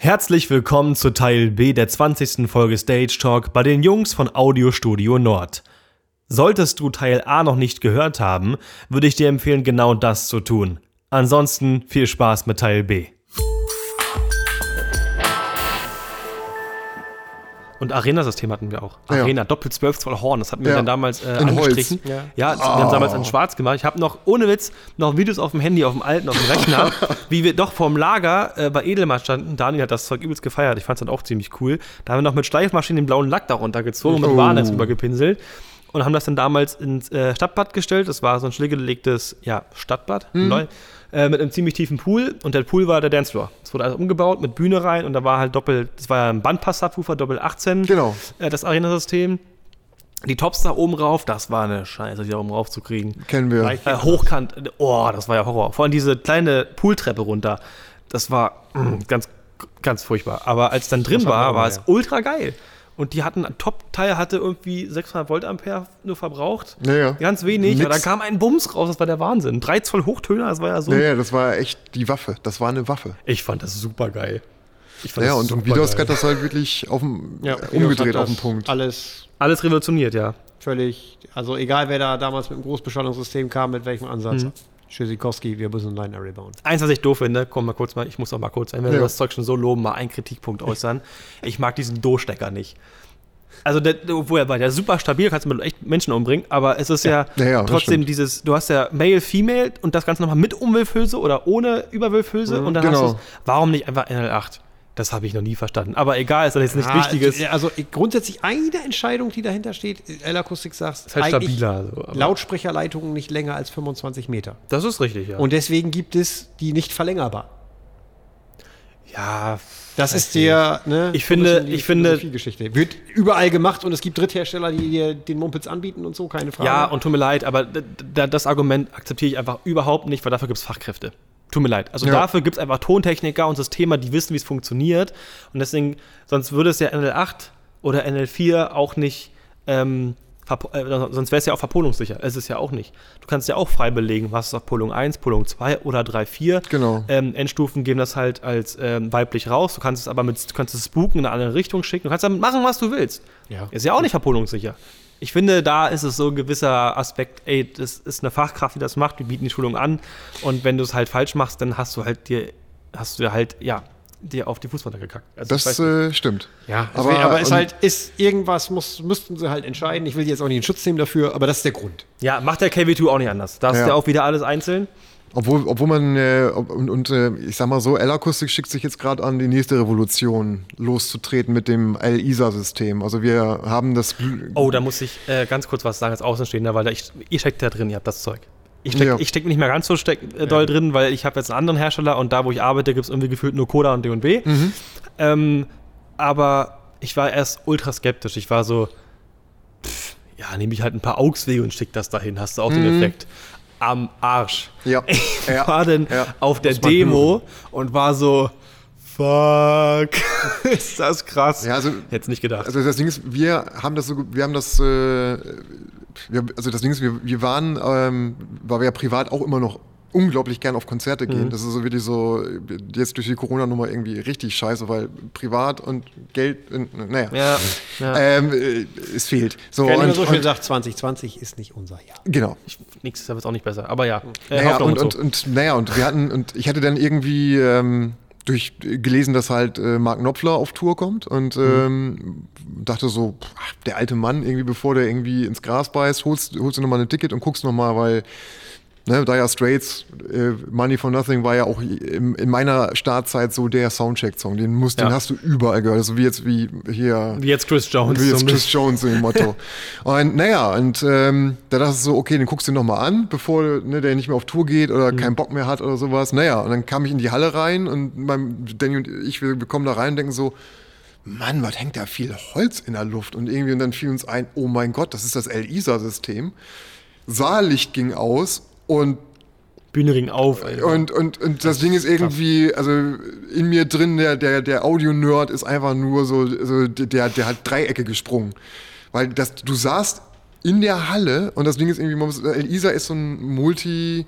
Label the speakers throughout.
Speaker 1: Herzlich willkommen zu Teil B der 20. Folge Stage Talk bei den Jungs von Audio Studio Nord. Solltest du Teil A noch nicht gehört haben, würde ich dir empfehlen, genau das zu tun. Ansonsten viel Spaß mit Teil B. Und Arena-System hatten wir auch.
Speaker 2: Ja.
Speaker 1: Arena, doppelt 12 Zoll Horn. Das hatten wir
Speaker 2: Ja.
Speaker 1: dann damals äh,
Speaker 2: In Holz.
Speaker 1: angestrichen.
Speaker 3: Ja.
Speaker 1: Ja, das- wir haben damals in schwarz gemacht. Ich habe noch, ohne Witz, noch Videos auf dem Handy, auf dem alten, auf dem Rechner, wie wir doch vorm Lager äh, bei Edelmann standen. Daniel hat das Zeug übelst gefeiert. Ich fand es dann auch ziemlich cool. Da haben wir noch mit Schleifmaschinen den blauen Lack darunter gezogen und mit
Speaker 2: Oh.
Speaker 1: Warnetz übergepinselt. Und haben das dann damals ins äh, Stadtbad gestellt. Das war so ein stillgelegtes ja, Stadtbad,
Speaker 2: Mhm.
Speaker 1: Äh, mit einem ziemlich tiefen Pool. Und der Pool war der Dancefloor. Es wurde also umgebaut mit Bühne rein und da war halt doppelt, das war ja ein Bandpass-Subwoofer, doppel 18
Speaker 2: Genau.
Speaker 1: äh, das Arena-System. Die Tops da oben rauf, das war eine Scheiße, die da oben rauf zu kriegen.
Speaker 2: Kennen wir.
Speaker 1: Äh, hochkant, oh, das war ja Horror. Vor allem diese kleine Pooltreppe runter, das war mm, ganz, ganz furchtbar. Aber als dann drin war,
Speaker 3: auch,
Speaker 1: war es
Speaker 3: ja.
Speaker 1: ultra geil. Und die hatten, ein Top-Teil hatte irgendwie 600 Voltampere nur verbraucht.
Speaker 2: Ja, ja.
Speaker 1: Ganz wenig.
Speaker 2: Nix.
Speaker 1: Aber da kam ein Bums raus, das war der Wahnsinn. 3 Zoll Hochtöner, das war ja so.
Speaker 2: Ja, ja, das war echt die Waffe. Das war eine Waffe.
Speaker 1: Ich fand das super geil. Ich fand
Speaker 2: Ja,
Speaker 1: das
Speaker 2: und, und. Vidos hat das halt wirklich auf dem,
Speaker 3: Ja,
Speaker 2: umgedreht auf den Punkt.
Speaker 3: Alles
Speaker 1: Alles revolutioniert, ja.
Speaker 3: völlig, also egal wer da damals mit dem Großbeschallungssystem kam, mit welchem Ansatz.
Speaker 1: Mhm.
Speaker 3: Tschüssikowski, wir müssen Line Array bauen.
Speaker 1: Eins, was ich doof finde, komm mal kurz mal, ich muss auch mal kurz, wenn wir
Speaker 2: Ja.
Speaker 1: das Zeug schon so loben, mal einen Kritikpunkt äußern. Ich mag diesen Do-Stecker nicht. Also, der, wo er war, der ist super stabil, kannst du mit echt Menschen umbringen, aber es ist ja,
Speaker 2: Ja, ja,
Speaker 1: trotzdem dieses, du hast ja Male, Female und das Ganze nochmal mit Umwölfhülse oder ohne Überwölfhülse und dann
Speaker 2: genau.
Speaker 1: hast du warum nicht einfach NL8? Das habe ich noch nie verstanden. Aber egal, ist doch jetzt nichts
Speaker 3: Ja,
Speaker 1: Wichtiges.
Speaker 3: Also ich- grundsätzlich eine Entscheidung, die dahinter steht, L-Akustik sagt,
Speaker 1: Ist halt
Speaker 3: eigentlich
Speaker 1: stabiler. So,
Speaker 3: Lautsprecherleitungen nicht länger als 25 Meter.
Speaker 1: das ist richtig, ja.
Speaker 3: Und deswegen gibt es die nicht verlängerbar.
Speaker 1: ja,
Speaker 3: Das ist der, ne,
Speaker 1: Ich finde- ich finde-
Speaker 3: Philosophiegeschichte. Wird überall gemacht und es gibt Dritthersteller, die dir den Mumpitz anbieten und so, keine Frage.
Speaker 1: Ja, und tut mir leid, aber das Argument akzeptiere ich einfach überhaupt nicht, weil dafür gibt es Fachkräfte. Tut mir leid. Also
Speaker 2: Ja.
Speaker 1: dafür gibt es einfach Tontechniker und Systemer, die wissen, wie es funktioniert. Und deswegen, sonst würde es ja NL8 oder NL4 auch nicht, ähm, äh, sonst wäre es ja auch verpolungssicher. Es ist ja auch nicht. Du kannst ja auch frei belegen, was ist auf Polung 1, Polung 2 oder 3, 4.
Speaker 2: Genau.
Speaker 1: Ähm, Endstufen geben das halt als ähm, weiblich raus. Du kannst es aber mit, du kannst es spooken in eine andere Richtung schicken. Du kannst damit machen, was du willst.
Speaker 3: Ja.
Speaker 1: Ist ja auch nicht verpolungssicher. Ich finde, da ist es so ein gewisser Aspekt, ey, das ist eine Fachkraft, die das macht, wir bieten die Schulung an und wenn du es halt falsch machst, dann hast du halt dir, hast du halt, ja, dir auf die Fußmatte gekackt. Also
Speaker 2: Das äh, stimmt.
Speaker 3: Ja,
Speaker 2: Aber-
Speaker 3: aber, aber ist halt, ist irgendwas, muss, müssten sie halt entscheiden. Ich will jetzt auch nicht in Schutz nehmen dafür, aber das ist der Grund.
Speaker 1: ja, macht der KW2 auch nicht anders. Da ist
Speaker 2: Ja.
Speaker 1: ja auch wieder alles einzeln.
Speaker 2: Obwohl, obwohl man, äh, und, und äh, ich sag mal so, L-Akustik schickt sich jetzt gerade an, die nächste Revolution loszutreten mit dem L-ISA-System. Also wir haben das.
Speaker 1: Oh, da muss ich äh, ganz kurz was sagen als Außenstehender, weil da ich, ihr steckt da drin, ihr habt das Zeug. Ich stecke
Speaker 2: Ja.
Speaker 1: ich steck nicht mehr ganz so steck, äh, doll drin, weil ich habe jetzt einen anderen Hersteller und da, wo ich arbeite, gibt es irgendwie gefühlt nur Coda und D&B. Ähm, aber ich war erst ultra skeptisch. Ich war so, pff, ja, nehme ich halt ein paar Augswege und stick das dahin. Hast du auch den Effekt. Am Arsch.
Speaker 2: Ja.
Speaker 1: Ich
Speaker 2: Ja.
Speaker 1: war dann
Speaker 2: Ja.
Speaker 1: auf der Demo und war so, fuck, ist das krass.
Speaker 2: Ja, also
Speaker 1: Hätte nicht gedacht.
Speaker 2: Also das Ding ist, wir haben das so, wir haben das, äh, wir, also das Ding ist, wir, wir waren, ähm, weil wir ja privat auch immer noch unglaublich gern auf Konzerte gehen.
Speaker 1: Mhm.
Speaker 2: Das ist so wirklich so, jetzt durch die Corona-Nummer irgendwie richtig scheiße, weil privat und Geld, äh, naja,
Speaker 1: ja, ja.
Speaker 2: ähm, äh, es fehlt. So,
Speaker 3: Wenn immer
Speaker 2: und,
Speaker 3: so schön
Speaker 2: und,
Speaker 3: sagt, 2020 ist nicht unser Jahr.
Speaker 2: genau.
Speaker 1: Ich, nächstes Jahr wird es auch nicht besser. Aber ja, äh,
Speaker 2: Naja, und, und,
Speaker 1: so.
Speaker 2: und, naja, und wir hatten, und ich hatte dann irgendwie ähm, durch gelesen, dass halt äh, Mark Knopfler auf Tour kommt und ähm, dachte so, ach, der alte Mann, irgendwie, bevor der irgendwie ins Gras beißt, holst, holst du nochmal ein Ticket und guckst nochmal, weil Ne, Dire Straits, äh, Money for Nothing war ja auch in, in meiner Startzeit so der Soundcheck-Song. Den, musst,
Speaker 1: Ja.
Speaker 2: den hast du überall gehört. So wie jetzt wie hier
Speaker 1: Wie jetzt Chris Jones.
Speaker 2: wie jetzt
Speaker 1: so
Speaker 2: Chris Jones im Motto. und naja, und ähm, da dachte ich so, okay, den guckst du nochmal an, bevor ne, der nicht mehr auf Tour geht oder keinen Bock mehr hat oder sowas. Naja, und dann kam ich in die Halle rein und mein, Danny und ich, wir, wir kommen da rein und denken so, Mann, was hängt da viel Holz in der Luft? Und irgendwie, und dann fiel uns ein, oh mein Gott, das ist das El-Isa-System. Saallicht ging aus und
Speaker 1: Bühne auf. Alter.
Speaker 2: und, und, und das, Ding ist irgendwie, also in mir drin, der, der, der Audio-Nerd ist einfach nur so, so der, der hat Dreiecke gesprungen. Weil das, du saßt in der Halle und das Ding ist irgendwie, Elisa ist so ein Multi,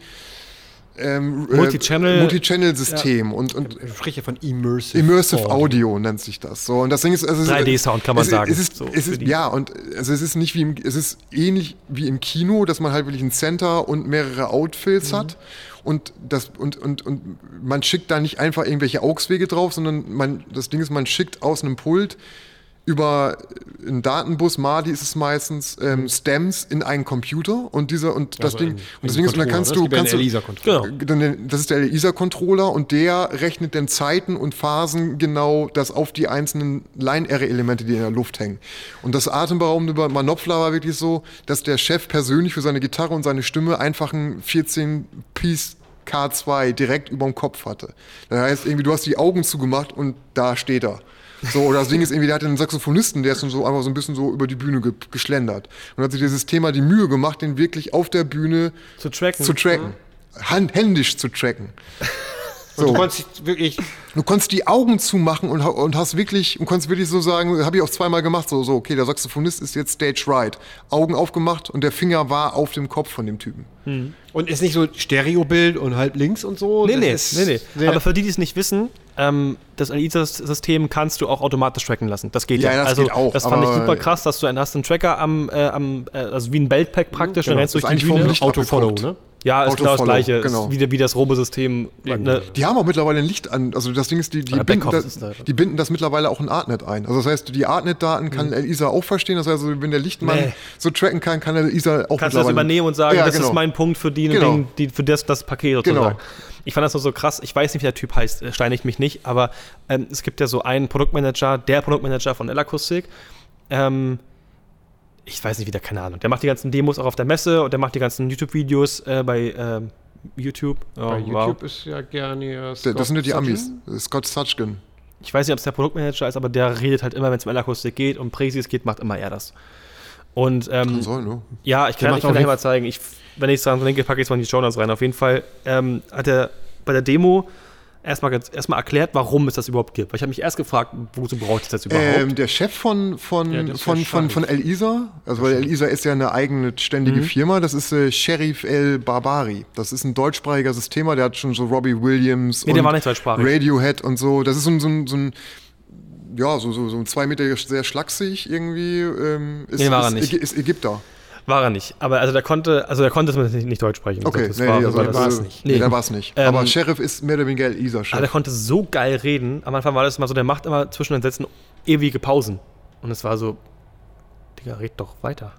Speaker 2: ähm,
Speaker 1: Multichannel-
Speaker 2: äh, Multichannel-System und, und
Speaker 3: Ich spreche von Immersive.
Speaker 2: Immersive Audio nennt sich das. So und das Ding ist also es ist-
Speaker 1: 3D-Sound kann man
Speaker 2: es,
Speaker 1: sagen,
Speaker 2: Es ist,
Speaker 1: so
Speaker 2: es ist ja und also es ist nicht wie im, es ist ähnlich wie im Kino, dass man halt wirklich ein Center und mehrere Outfills hat und das und, und, und man schickt da nicht einfach irgendwelche AUX-Wege drauf, sondern man das Ding ist, man schickt aus einem Pult über einen Datenbus, Madi ist es meistens, ähm, Stems in einen Computer und dieser und das
Speaker 3: Also
Speaker 2: Ding
Speaker 3: ein-
Speaker 2: und Ding ist, und dann kannst du
Speaker 3: ja
Speaker 2: kannst du.
Speaker 1: Genau.
Speaker 2: das ist der ELISA-Controller und der rechnet dann Zeiten und Phasen genau das auf die einzelnen Line-Array-Elemente, die in der Luft hängen. Und das Atemberaubende bei Manopfler war wirklich so, dass der Chef persönlich für seine Gitarre und seine Stimme einfach ein 14-Piece K2 direkt über dem Kopf hatte. Das heißt, irgendwie, du hast die Augen zugemacht und da steht er. So, oder das Ding ist irgendwie, der hatte einen Saxophonisten, der ist dann so einfach so ein bisschen so über die Bühne ge geschlendert. Und hat sich dieses Thema die Mühe gemacht, den wirklich auf der Bühne
Speaker 1: Zu tracken.
Speaker 2: zu tracken. Hand, händisch zu tracken.
Speaker 3: Und
Speaker 2: So.
Speaker 3: du konntest wirklich
Speaker 2: Du konntest die Augen zumachen und, und hast wirklich, und konntest wirklich so sagen, habe ich auch zweimal gemacht, so, so, okay, der Saxophonist ist jetzt stage right. Augen aufgemacht und der Finger war auf dem Kopf von dem Typen.
Speaker 3: und ist nicht so Stereobild und halb links und so.
Speaker 1: Nee,
Speaker 3: Das
Speaker 1: nee,
Speaker 3: ist
Speaker 1: nee, nee. Aber für die, die es nicht wissen, ähm, das Elite-System kannst du auch automatisch tracken lassen. Das geht ja.
Speaker 2: Ja, das
Speaker 1: also,
Speaker 2: geht auch,
Speaker 1: das fand ich super krass, dass du einen, hast einen Tracker am, äh, am äh, also wie ein Beltpack praktisch,
Speaker 2: Genau,
Speaker 1: dann rennst du
Speaker 2: ist
Speaker 1: durch die
Speaker 2: eigentlich vom
Speaker 1: Bühne.
Speaker 3: Autofollow, ne?
Speaker 1: Ja, ist genau das gleiche.
Speaker 2: genau.
Speaker 1: Wie, wie das Robo-System. Ne?
Speaker 2: Die haben auch mittlerweile ein Licht an, also das Ding ist, die, die,
Speaker 1: Oder
Speaker 2: binden, das,
Speaker 1: ist da.
Speaker 2: die binden das mittlerweile auch in Artnet ein. Also das heißt, die Artnet-Daten kann Elisa auch verstehen. Das heißt, also, wenn der Lichtmann
Speaker 1: Nee.
Speaker 2: so tracken kann, kann Elisa auch
Speaker 1: Kannst du das
Speaker 2: mittlerweile-
Speaker 1: übernehmen und sagen,
Speaker 2: Ja,
Speaker 1: das
Speaker 2: genau.
Speaker 1: ist mein Punkt für die,
Speaker 2: Genau.
Speaker 1: Ding, die für das, das Paket sozusagen.
Speaker 2: Genau.
Speaker 1: Ich fand das nur so krass. Ich weiß nicht, wie der Typ heißt, äh, steine ich mich nicht, aber ähm, es gibt ja so einen Produktmanager, der Produktmanager von L-Akustik. Ähm, ich weiß nicht, wie der, keine Ahnung. Der macht die ganzen Demos auch auf der Messe und der macht die ganzen YouTube-Videos äh, bei ähm, YouTube. Oh,
Speaker 3: Bei
Speaker 1: wow.
Speaker 3: YouTube ist ja gerne. ja,
Speaker 2: Das
Speaker 3: Scott
Speaker 2: sind ja die Amis. Scott Sutchkin.
Speaker 1: Ich weiß nicht, ob es der Produktmanager ist, aber der redet halt immer, wenn es um L-Akustik geht und Präsis geht, macht immer er das. Und ähm,
Speaker 2: Soll, ne?
Speaker 1: Ja, ich kann, ich kann euch
Speaker 3: nicht-
Speaker 1: mal zeigen. Ich, wenn ich es dran denke, packe ich es mal in die Notes rein. Auf jeden Fall ähm, hat er bei der Demo erstmal erstmal erklärt, warum es das überhaupt gibt. Weil ich habe mich erst gefragt, wozu braucht es das überhaupt?
Speaker 2: Ähm, der Chef von, von,
Speaker 3: Ja,
Speaker 2: von,
Speaker 3: ja
Speaker 2: von, von
Speaker 3: Scharif.
Speaker 2: El-Isa, also weil El-Isa ist ja eine eigene ständige
Speaker 1: Mhm.
Speaker 2: Firma, das ist äh, Sheriff El Barbari. Das ist ein deutschsprachiger Systemer, der hat schon so Robbie Williams
Speaker 1: Nee, der war nicht deutschsprachig.
Speaker 2: Radiohead und so. Das ist so ein, so so ein ja, so, so, so ein zwei Meter sehr schlaksig irgendwie. Ähm, ist,
Speaker 1: Nee, war er nicht.
Speaker 2: Ist Ägypter.
Speaker 1: War er nicht. Aber also der konnte, also der konnte es nicht, nicht Deutsch sprechen.
Speaker 2: Okay,
Speaker 1: das
Speaker 2: nee,
Speaker 1: war,
Speaker 2: nee, also
Speaker 1: war das,
Speaker 2: war
Speaker 3: es
Speaker 2: es
Speaker 3: nicht.
Speaker 2: Nee,
Speaker 1: Nee.
Speaker 2: der war es nicht.
Speaker 1: Ähm,
Speaker 2: Aber Sheriff ist mehr oder weniger El-Isa-Chef.
Speaker 1: aber der konnte so geil reden. Am Anfang war das immer so, der macht immer zwischen den Sätzen ewige Pausen. Und es war so, Digga, red doch weiter.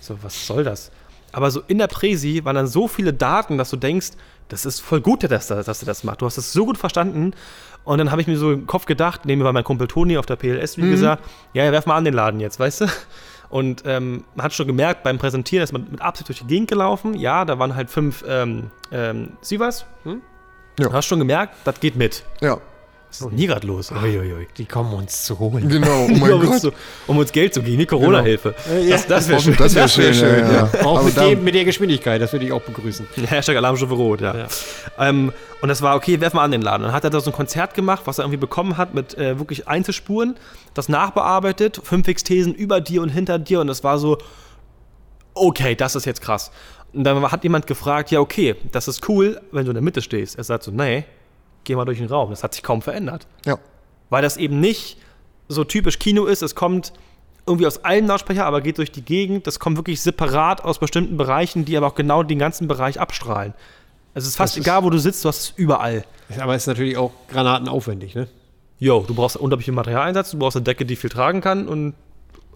Speaker 1: So, was soll das? Aber so in der Präsi waren dann so viele Daten, dass du denkst, das ist voll gut, dass, er- dass er das macht. Du hast es so gut verstanden. Und dann habe ich mir so im Kopf gedacht, nehmen wir mal mein Kumpel Toni auf der PLS, wie gesagt, ja, ja, werf mal an den Laden jetzt, weißt du? Und ähm, man hat schon gemerkt beim Präsentieren, dass man mit Absicht durch die Gegend gelaufen. Ja, da waren halt fünf ähm, ähm, Sivas. Hm?
Speaker 2: Ja.
Speaker 1: Du hast schon gemerkt, das geht mit.
Speaker 2: Ja,
Speaker 1: Was ist denn hier gerade los? Uiuiui.
Speaker 3: Die kommen uns zu holen.
Speaker 2: genau. Oh
Speaker 1: um,
Speaker 2: mein
Speaker 1: uns
Speaker 2: Gott.
Speaker 1: zu, um uns Geld zu geben, wie Corona-Hilfe.
Speaker 3: ja.
Speaker 1: Das, das wäre schön.
Speaker 2: Das wäre
Speaker 1: wär
Speaker 2: schön, ja, ja.
Speaker 3: Auch mit, dem, mit der Geschwindigkeit, das würde ich auch begrüßen.
Speaker 1: Hashtag Alarmstufe Rot, ja.
Speaker 3: Ja.
Speaker 1: Ähm, und das war, okay, werf mal an den Laden. Dann hat er da so ein Konzert gemacht, was er irgendwie bekommen hat mit äh, wirklich Einzelspuren, das nachbearbeitet, fünf X-Thesen über dir und hinter dir und das war so, okay, das ist jetzt krass. Und dann hat jemand gefragt, ja, okay, das ist cool, wenn du in der Mitte stehst. Er sagt so, nee, geh mal durch den Raum. Das hat sich kaum verändert.
Speaker 2: Ja.
Speaker 1: Weil das eben nicht so typisch Kino ist. Es kommt irgendwie aus allen Lautsprecher, aber geht durch die Gegend. Das kommt wirklich separat aus bestimmten Bereichen, die aber auch genau den ganzen Bereich abstrahlen. Es ist fast
Speaker 2: Das ist-
Speaker 1: egal, wo du sitzt, du hast es überall.
Speaker 3: Aber es ist natürlich auch granatenaufwendig, ne?
Speaker 1: Jo, du brauchst unglaublich viel Materialeinsatz, du brauchst eine Decke, die viel tragen kann und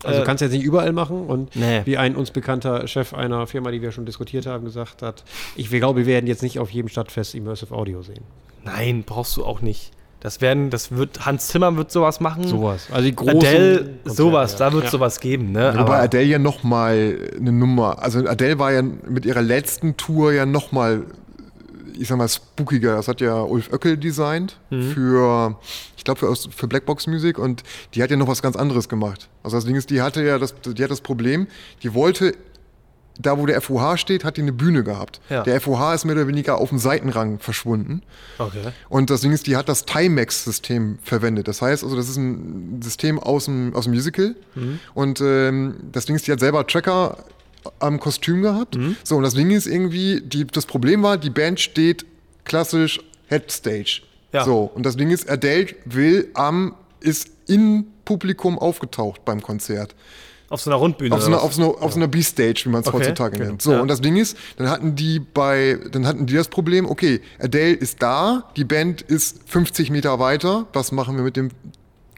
Speaker 3: Also
Speaker 1: Äh,
Speaker 3: du kannst jetzt nicht überall machen und
Speaker 1: Nee.
Speaker 3: wie ein uns bekannter Chef einer Firma, die wir schon diskutiert haben, gesagt hat, ich glaube, wir werden jetzt nicht auf jedem Stadtfest Immersive Audio sehen.
Speaker 1: Nein, brauchst du auch nicht. Das werden, das wird, Hans Zimmer wird sowas machen.
Speaker 3: Sowas. Also die großen
Speaker 1: Adele, sowas,
Speaker 3: ja.
Speaker 1: da wird
Speaker 3: ja.
Speaker 1: sowas geben, ne?
Speaker 2: Wobei Adele ja nochmal eine Nummer, also Adele war ja mit ihrer letzten Tour ja nochmal, ich sag mal, spookiger. Das hat ja Ulf Oeckel designt für, ich glaube, für, Aus- für Blackbox Music und die hat ja noch was ganz anderes gemacht. Also das Ding ist, die hatte ja das, die hat das Problem, die wollte, da wo der FOH steht, hat die eine Bühne gehabt.
Speaker 1: Ja.
Speaker 2: Der FOH ist mehr oder weniger auf dem Seitenrang verschwunden.
Speaker 1: Okay.
Speaker 2: Und das Ding ist, die hat das Timex-System verwendet. Das heißt, also das ist ein System aus dem, aus dem Musical. Und ähm, das Ding ist, die hat selber Tracker am Kostüm gehabt.
Speaker 1: Mhm.
Speaker 2: So, und das Ding ist irgendwie, die, das Problem war, die Band steht klassisch Headstage.
Speaker 1: Ja.
Speaker 2: So, und das Ding ist, Adele will am, ist in Publikum aufgetaucht beim Konzert.
Speaker 1: Auf so einer Rundbühne.
Speaker 2: Auf so einer, auf so einer, auf so einer B-Stage, wie man es
Speaker 1: Okay,
Speaker 2: heutzutage
Speaker 1: okay,
Speaker 2: nennt. So,
Speaker 1: ja.
Speaker 2: und das Ding ist, dann hatten die bei, dann hatten die das Problem, okay, Adele ist da, die Band ist 50 Meter weiter, was machen wir mit dem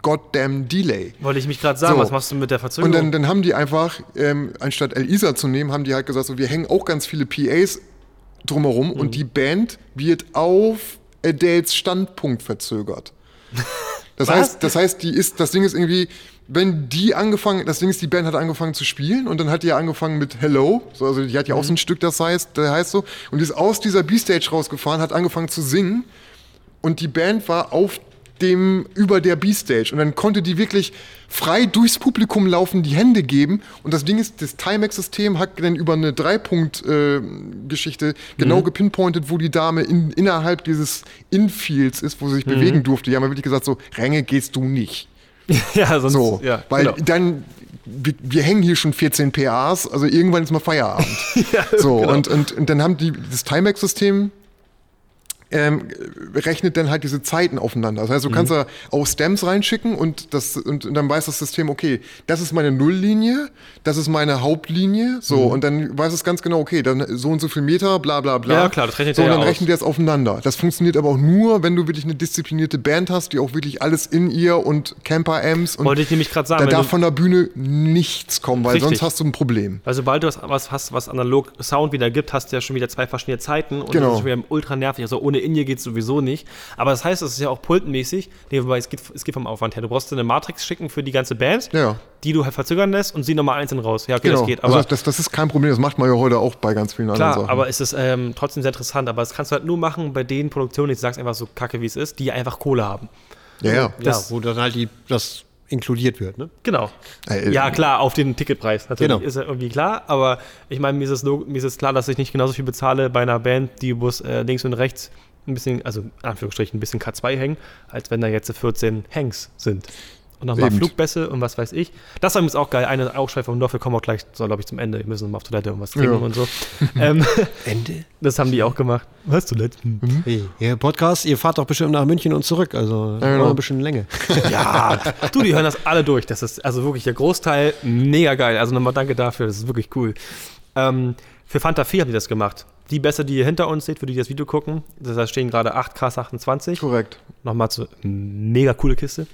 Speaker 2: goddamn Delay?
Speaker 1: Wollte ich mich gerade sagen,
Speaker 2: So.
Speaker 1: was machst du mit der Verzögerung?
Speaker 2: Und dann, dann haben die einfach, ähm, anstatt Elisa zu nehmen, haben die halt gesagt, so, wir hängen auch ganz viele PAs drumherum
Speaker 1: Mhm.
Speaker 2: und die Band wird auf Adeles Standpunkt verzögert. Das
Speaker 1: Was?
Speaker 2: heißt, das heißt, die ist, das Ding ist irgendwie, wenn die angefangen, das Ding ist, die Band hat angefangen zu spielen und dann hat die ja angefangen mit Hello, so, also die hat ja auch so
Speaker 1: Mhm.
Speaker 2: ein Stück, das heißt, das heißt so, und die ist aus dieser B-Stage rausgefahren, hat angefangen zu singen und die Band war auf dem über der B-Stage und dann konnte die wirklich frei durchs Publikum laufen, die Hände geben und das Ding ist, das Timex-System hat dann über eine Drei-Punkt-Geschichte genau
Speaker 1: Mhm.
Speaker 2: gepinpointet, wo die Dame in, innerhalb dieses Infields ist, wo sie
Speaker 1: Mhm.
Speaker 2: sich bewegen durfte. Die haben ja wirklich gesagt, so, Ränge gehst du nicht.
Speaker 1: ja, sonst,
Speaker 2: So,
Speaker 1: ja,
Speaker 2: weil
Speaker 1: genau.
Speaker 2: dann, wir, wir hängen hier schon 14 PAs, also irgendwann ist mal Feierabend. so,
Speaker 1: genau.
Speaker 2: und, und, und dann haben die das Timex-System ähm, rechnet dann halt diese Zeiten aufeinander. Das heißt, du kannst
Speaker 1: Mhm.
Speaker 2: da auch Stems reinschicken und, das, und, und dann weiß das System, okay, das ist meine Nulllinie, das ist meine Hauptlinie, so,
Speaker 1: Mhm.
Speaker 2: und dann weiß es ganz genau, okay, dann so und so viel Meter, bla bla bla.
Speaker 1: Ja, klar, das rechnet
Speaker 2: so, und
Speaker 1: ja
Speaker 2: dann
Speaker 1: aus.
Speaker 2: rechnet es aufeinander. Das funktioniert aber auch nur, wenn du wirklich eine disziplinierte Band hast, die auch wirklich alles in ihr und Camper-Amps und
Speaker 1: Wollte ich nämlich gerade sagen,
Speaker 2: da darf von der Bühne nichts kommen, weil
Speaker 1: Richtig.
Speaker 2: sonst hast du ein Problem.
Speaker 1: Weil sobald du was, was hast, was analog Sound wieder gibt, hast du ja schon wieder zwei verschiedene Zeiten und
Speaker 2: Genau.
Speaker 1: das ist schon wieder ultra nervig. Also ohne In-Ear geht es sowieso nicht. Aber das heißt, es ist ja auch pultenmäßig. Nee, wobei es geht, es geht vom Aufwand her. Du brauchst dir eine Matrix schicken für die ganze Band,
Speaker 2: Ja.
Speaker 1: die du halt verzögern lässt und sie nochmal einzeln raus. Ja, okay,
Speaker 2: Genau.
Speaker 1: das geht. Aber
Speaker 2: also das, das ist kein Problem, das macht man ja heute auch bei ganz vielen anderen
Speaker 1: Klar,
Speaker 2: Sachen.
Speaker 1: aber es ist ähm, trotzdem sehr interessant. Aber das kannst du halt nur machen bei den Produktionen, ich sag's einfach so kacke wie es ist, die einfach Kohle haben.
Speaker 2: ja, ja.
Speaker 3: Ja,
Speaker 1: Das-
Speaker 3: wo dann halt die, das inkludiert wird, ne?
Speaker 1: Genau.
Speaker 2: Äh,
Speaker 1: ja, klar, auf den Ticketpreis. Natürlich
Speaker 3: Genau.
Speaker 1: ist ja irgendwie klar, aber ich meine, mir ist, es mir ist es klar, dass ich nicht genauso viel bezahle bei einer Band, die bloß äh, links und rechts ein bisschen, also in Anführungsstrichen, ein bisschen K2 hängen, als wenn da jetzt 14 Hangs sind. Und nochmal. Flugbässe und was weiß ich. Das war übrigens auch geil. Eine Aufschrei vom Dorf, wir kommen auch gleich, so glaube ich, zum Ende. Wir müssen mal auf Toilette und was trinken
Speaker 2: Ja.
Speaker 1: und so. ähm,
Speaker 3: Ende.
Speaker 1: das haben die auch gemacht. Was Toilette? Hm.
Speaker 3: Hey, ihr Podcast, ihr fahrt doch bestimmt nach München und zurück, also
Speaker 2: Ja, genau.
Speaker 3: noch ein bisschen Länge.
Speaker 1: Ja, du, die hören das alle durch. Das ist also wirklich der Großteil mega geil. Also nochmal danke dafür, das ist wirklich cool. Ähm, für Fanta 4 haben die das gemacht. Die Bässe, die ihr hinter uns seht, für die, die das Video gucken, da stehen gerade 8K28.
Speaker 2: korrekt.
Speaker 1: Nochmal zu mega coole Kiste.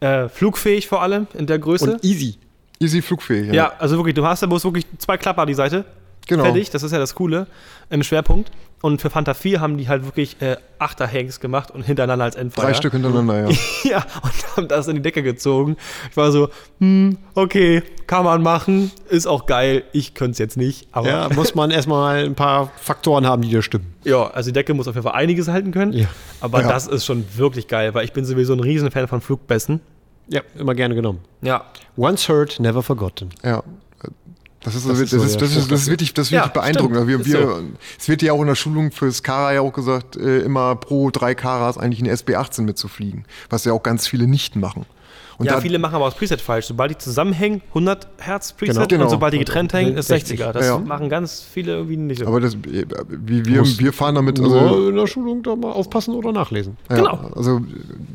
Speaker 1: Äh, flugfähig vor allem in der Größe.
Speaker 3: Und easy.
Speaker 2: Easy flugfähig.
Speaker 1: ja. also wirklich, du hast da bloß wirklich zwei Klapper an die Seite.
Speaker 2: Genau.
Speaker 1: Fertig, das ist ja das Coole im Schwerpunkt. Und für Fanta 4 haben die halt wirklich äh, Achter-Hanks gemacht und hintereinander als Endfeuer.
Speaker 2: Drei Stück hintereinander, ja.
Speaker 1: Ja, und haben das in die Decke gezogen. Ich war so, hm, okay, kann man machen, ist auch geil. Ich könnte es jetzt nicht, aber
Speaker 3: Ja,
Speaker 1: ja.
Speaker 3: muss man erstmal ein paar Faktoren haben, die da stimmen.
Speaker 1: also die Decke muss auf jeden Fall einiges halten können.
Speaker 3: Ja.
Speaker 1: Aber
Speaker 2: Ja.
Speaker 1: das ist schon wirklich geil, weil ich bin sowieso ein Riesenfan von Flugbässen.
Speaker 3: Ja, immer gerne genommen.
Speaker 1: Ja,
Speaker 3: Once heard, never forgotten.
Speaker 2: ja. Das ist,
Speaker 3: Das ist
Speaker 2: das, ist, das, ist,
Speaker 3: Spruch
Speaker 2: das ist wirklich, das ist wirklich
Speaker 1: Ja,
Speaker 2: beeindruckend.
Speaker 1: stimmt.
Speaker 2: Wir,
Speaker 1: Ist
Speaker 2: wir,
Speaker 1: so.
Speaker 2: Es wird ja auch in der Schulung fürs Kara ja auch gesagt, äh, immer pro drei Karas eigentlich eine SB18 mitzufliegen, was ja auch ganz viele nicht machen. Und
Speaker 1: ja
Speaker 2: da,
Speaker 1: viele machen aber das Preset falsch. Sobald die zusammenhängen, 100 Hertz Preset
Speaker 2: Genau, genau.
Speaker 1: und sobald die getrennt hängen, ist
Speaker 3: 60.
Speaker 1: 60er. Das
Speaker 2: Ja.
Speaker 1: machen ganz viele irgendwie nicht so.
Speaker 2: aber das, äh, wie, wir, wir fahren damit,
Speaker 3: Also in der Schulung da mal aufpassen oder nachlesen.
Speaker 2: Ja,
Speaker 1: Genau.
Speaker 2: Also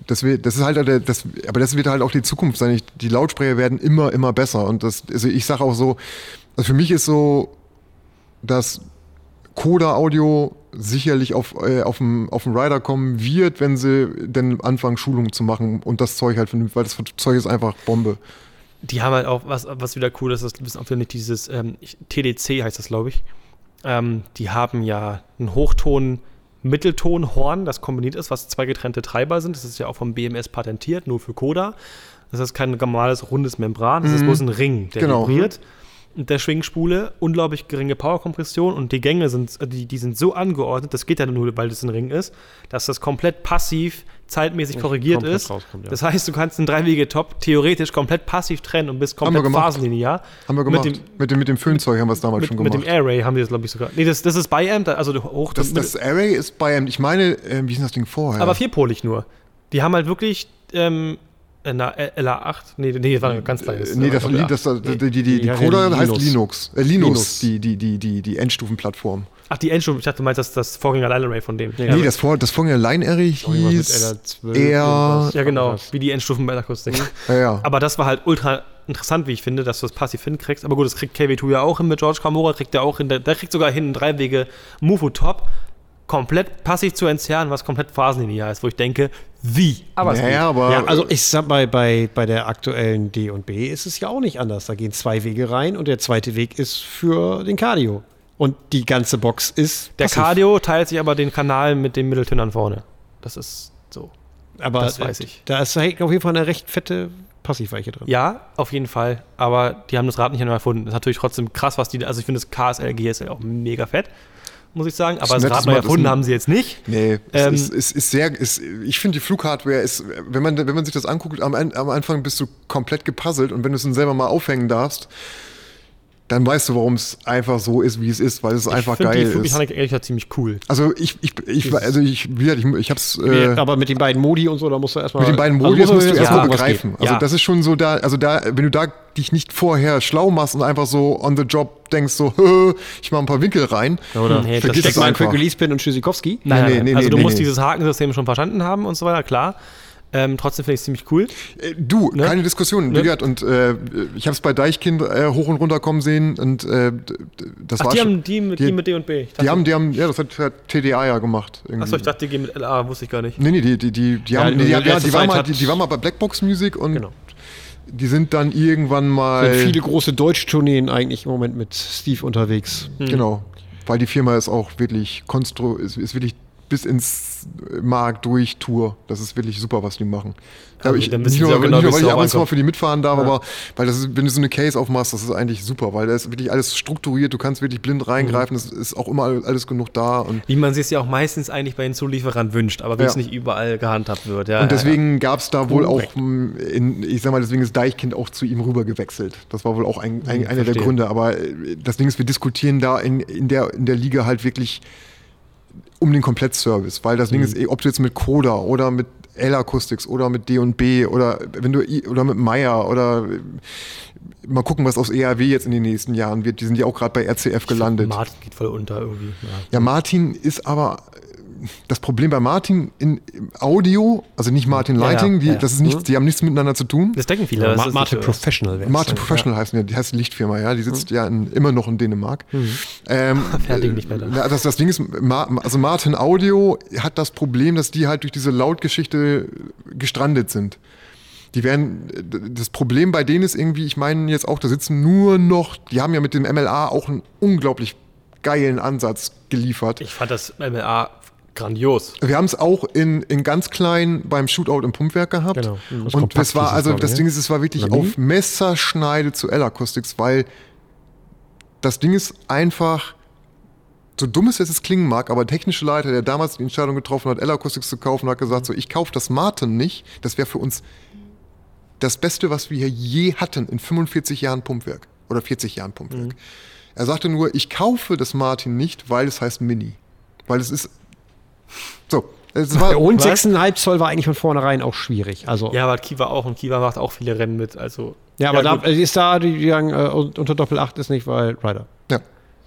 Speaker 2: das, wird- das ist halt, der- das, aber das wird halt auch die Zukunft sein. Ich, die Lautsprecher werden immer, immer besser. Und das, also ich sage auch so, also für mich ist so, dass Coda Audio sicherlich auf, äh, auf dem auf dem Rider kommen wird, wenn sie denn anfangen, Schulungen zu machen und das Zeug halt vernünftig, weil das Zeug ist einfach Bombe.
Speaker 1: Die haben halt auch, was, was wieder cool ist, das wissen auch wieder nicht dieses ähm, TDC heißt das, glaube ich. Ähm, die haben ja einen Hochton, Mittelton-Horn, das kombiniert ist, was zwei getrennte Treiber sind. Das ist ja auch vom BMS patentiert, nur für Coda. Das ist kein normales rundes Membran, das ist bloß ein Ring, der
Speaker 2: Genau.
Speaker 1: vibriert. Und der Schwingspule, unglaublich geringe Powerkompression und die Gänge sind, äh, die, die sind so angeordnet, das geht ja nur, weil das ein Ring ist, dass das komplett passiv, zeitmäßig korrigiert ist.
Speaker 3: ja.
Speaker 1: Das heißt, du kannst einen Dreiwege-Top theoretisch komplett passiv trennen und bist komplett
Speaker 2: gemacht.
Speaker 1: phasenlinear.
Speaker 2: Haben wir gemacht.
Speaker 1: Mit dem,
Speaker 2: mit, dem, mit dem Föhnzeug haben wir es damals
Speaker 1: mit,
Speaker 2: schon
Speaker 1: mit
Speaker 2: gemacht.
Speaker 1: dem Airray haben die das, glaube ich, sogar. Nee, das, das ist Biamp, da- also hoch.
Speaker 2: das, das Array ist bei, ich meine, äh, wie ist denn das Ding vorher?
Speaker 1: aber vierpolig nur. Die haben halt wirklich ähm, Äh, LA8? Nee, nee, das war ein ganz kleines.
Speaker 2: nee, das,
Speaker 1: aber-
Speaker 2: das, das, die, die, die, die
Speaker 3: Die
Speaker 2: Coda
Speaker 3: heißt
Speaker 2: heißt
Speaker 3: Linux.
Speaker 2: Linux. Äh, Linux,
Speaker 3: Linux.
Speaker 2: Die, die, die, die, die Endstufenplattform.
Speaker 1: Ach, die Endstufe. Ich dachte, du meinst das, das Vorgänger Line Array von dem.
Speaker 3: Nee,
Speaker 1: ja,
Speaker 2: nee, das, Vor, das Vorgänger Line Array hieß
Speaker 3: LR12
Speaker 2: eher...
Speaker 1: ja, genau.
Speaker 3: Was?
Speaker 1: Wie die Endstufen bei der Akustik.
Speaker 2: Ja, ja.
Speaker 1: Aber das war halt ultra interessant, wie ich finde, dass du das passiv hinkriegst. Aber gut, das kriegt KW2 ja auch hin mit George Kamora, kriegt er auch hin. Der, der kriegt sogar hin, drei Wege Mufo Top komplett passiv zu entzerren, was komplett phasenlinear ist, wo ich denke, wie? Aber es
Speaker 2: ja,
Speaker 1: geht.
Speaker 2: ja, aber
Speaker 3: Ja, also ich sag mal, bei, bei der aktuellen D und B ist es ja auch nicht anders. Da gehen zwei Wege rein und der zweite Weg ist für den Cardio. Und die ganze Box ist
Speaker 1: Der
Speaker 3: passiv.
Speaker 1: Cardio teilt sich aber den Kanal mit den Mitteltönern vorne. Das ist so.
Speaker 3: aber
Speaker 1: das weiß ich.
Speaker 3: Da ist auf jeden Fall eine recht fette Passivweiche drin.
Speaker 1: Ja, auf jeden Fall. Aber die haben das Rad nicht neu erfunden. Das ist natürlich trotzdem krass, was die. Also ich finde das KSL, GSL auch mega fett, muss ich sagen. Aber das Rad neu erfunden haben sie jetzt nicht.
Speaker 2: Nee,
Speaker 1: Ähm,
Speaker 2: es ist, ist, ist sehr, ist, ich finde die Flughardware ist, wenn man, wenn man sich das anguckt, am, am Anfang bist du komplett gepuzzelt und wenn du es dann selber mal aufhängen darfst, dann weißt du, warum es einfach so ist, wie es ist, weil es einfach
Speaker 1: ich finde
Speaker 2: geil
Speaker 1: die
Speaker 2: ist.
Speaker 1: Flugmechanik ehrlich gesagt ziemlich cool.
Speaker 2: Also ich, ich, ich, also ich, wie gesagt, ich, ich hab's, äh,
Speaker 3: aber mit den beiden Modi und so, da musst du erstmal.
Speaker 2: mit den beiden
Speaker 3: also
Speaker 2: Modi, das musst du erstmal
Speaker 3: was
Speaker 2: begreifen. Also
Speaker 1: Ja.
Speaker 2: das ist schon so da, also da, wenn du da dich nicht vorher schlau machst und einfach so on the job denkst so, ich mach ein paar Winkel rein,
Speaker 3: Oder
Speaker 1: Nee, das
Speaker 2: vergiss
Speaker 1: steckt
Speaker 2: es
Speaker 3: Steck mal ein
Speaker 2: einfach.
Speaker 3: Quick Release Pin und Tschüssikowski.
Speaker 1: Nein,
Speaker 2: nee,
Speaker 1: nein,
Speaker 2: nee,
Speaker 1: also
Speaker 2: nee,
Speaker 1: du
Speaker 2: nee,
Speaker 1: musst
Speaker 2: nee.
Speaker 1: dieses Hakensystem schon verstanden haben und so weiter, klar. Ähm, trotzdem finde ich es ziemlich cool.
Speaker 2: Äh, Du,
Speaker 1: Ne?
Speaker 2: keine Diskussion.
Speaker 1: Ne?
Speaker 2: Wie und äh, ich habe es bei Deichkind äh, hoch und runter kommen sehen und äh, das
Speaker 1: Ach,
Speaker 2: war
Speaker 1: die
Speaker 2: schon,
Speaker 1: haben die mit, die,
Speaker 2: die-
Speaker 1: mit D und B. Ich
Speaker 2: die
Speaker 1: dachte-
Speaker 2: haben, die haben, ja, das hat, hat TDA ja gemacht. irgendwie.
Speaker 1: Achso, ich dachte, die gehen mit LA, wusste ich gar nicht.
Speaker 2: Nee, nee, die, die, die, die
Speaker 3: Ja,
Speaker 2: haben, die,
Speaker 3: in
Speaker 2: ja, die, waren mal, die, die waren mal bei Blackbox Music und
Speaker 3: Genau.
Speaker 2: die sind dann irgendwann mal,
Speaker 3: Sind viele große Deutschtourneen eigentlich im Moment mit Steve unterwegs.
Speaker 2: genau, weil die Firma ist auch wirklich konstru, ist, ist wirklich bis ins Markt durch Tour. Das ist wirklich super, was die machen.
Speaker 1: Also,
Speaker 2: ich, nicht nur,
Speaker 1: genau,
Speaker 2: nicht nur weil ich ab und zu mal für die mitfahren darf, aber weil das ist, wenn du so eine Case aufmachst, das ist eigentlich super, weil da ist wirklich alles strukturiert, du kannst wirklich blind reingreifen,
Speaker 1: Mhm.
Speaker 2: es ist auch immer alles genug da und
Speaker 1: Wie man sich es ja auch meistens eigentlich bei den Zulieferern wünscht, aber wie
Speaker 2: Ja.
Speaker 1: es nicht überall gehandhabt wird. Ja,
Speaker 2: Und deswegen gab es da wohl
Speaker 3: Korrekt.
Speaker 2: auch, m, in, ich sag mal, deswegen ist Deichkind auch zu ihm rüber gewechselt. Das war wohl auch ein, ein, einer der
Speaker 1: verstehe.
Speaker 2: Gründe. Aber äh, das Ding ist, wir diskutieren da in, in, der, in der Liga halt wirklich um den Komplettservice. Weil das Ding ist, eh, ob du jetzt mit Coda oder mit L-Acoustics oder mit D&B oder wenn du oder mit Meyer oder mal gucken, was aus ERW jetzt in den nächsten Jahren wird. Die sind ja auch gerade bei RCF gelandet.
Speaker 1: Martin geht voll unter irgendwie. Ja.
Speaker 2: Ja, Martin ist aber das Problem bei Martin in im Audio, also nicht Martin
Speaker 1: Ja, ja,
Speaker 2: Lighting, die,
Speaker 1: ja.
Speaker 2: das ist nichts, die haben nichts miteinander zu tun.
Speaker 1: Das denken viele.
Speaker 3: Ja,
Speaker 1: das
Speaker 3: Ma
Speaker 1: ist
Speaker 3: Martin. Professional.
Speaker 2: Martin Professional heißt die, die heißt die Lichtfirma, ja, die sitzt ja in, immer noch in Dänemark. Ähm,
Speaker 1: Fertig nicht mehr da.
Speaker 2: das, das Ding ist, Ma, also Martin Audio hat das Problem, dass die halt durch diese Lautgeschichte gestrandet sind. Die werden, das Problem bei denen ist irgendwie, ich meine jetzt auch, da sitzen nur noch, die haben ja mit dem MLA auch einen unglaublich geilen Ansatz geliefert.
Speaker 1: Ich fand das MLA grandios.
Speaker 2: Wir haben es auch in, in ganz klein beim Shootout im Pumpwerk gehabt.
Speaker 3: Genau. Das
Speaker 2: Und das war, also das? Ding ist, es war wirklich auf Messerschneide zu L-Acoustics, weil das Ding ist einfach, so dumm es jetzt es klingen mag, aber der technische Leiter, der damals die Entscheidung getroffen hat, L-Acoustics zu kaufen, hat gesagt, so, ich kaufe das Martin nicht, das wäre für uns das Beste, was wir hier je hatten in 45 Jahren Pumpwerk oder 40 Jahren Pumpwerk.
Speaker 3: Mhm.
Speaker 2: Er sagte nur, ich kaufe das Martin nicht, weil es heißt Mini. Weil es ist so. Es war,
Speaker 3: Und
Speaker 1: Was?
Speaker 3: 6,5 Zoll war eigentlich von vornherein auch schwierig. Also,
Speaker 1: Ja, aber Kiva auch und Kiva macht auch viele Rennen mit. Also,
Speaker 3: ja, aber
Speaker 1: gut.
Speaker 3: da ist da, die die sagen, äh, unter Doppel 8 ist nicht, weil Rider.
Speaker 2: Ja.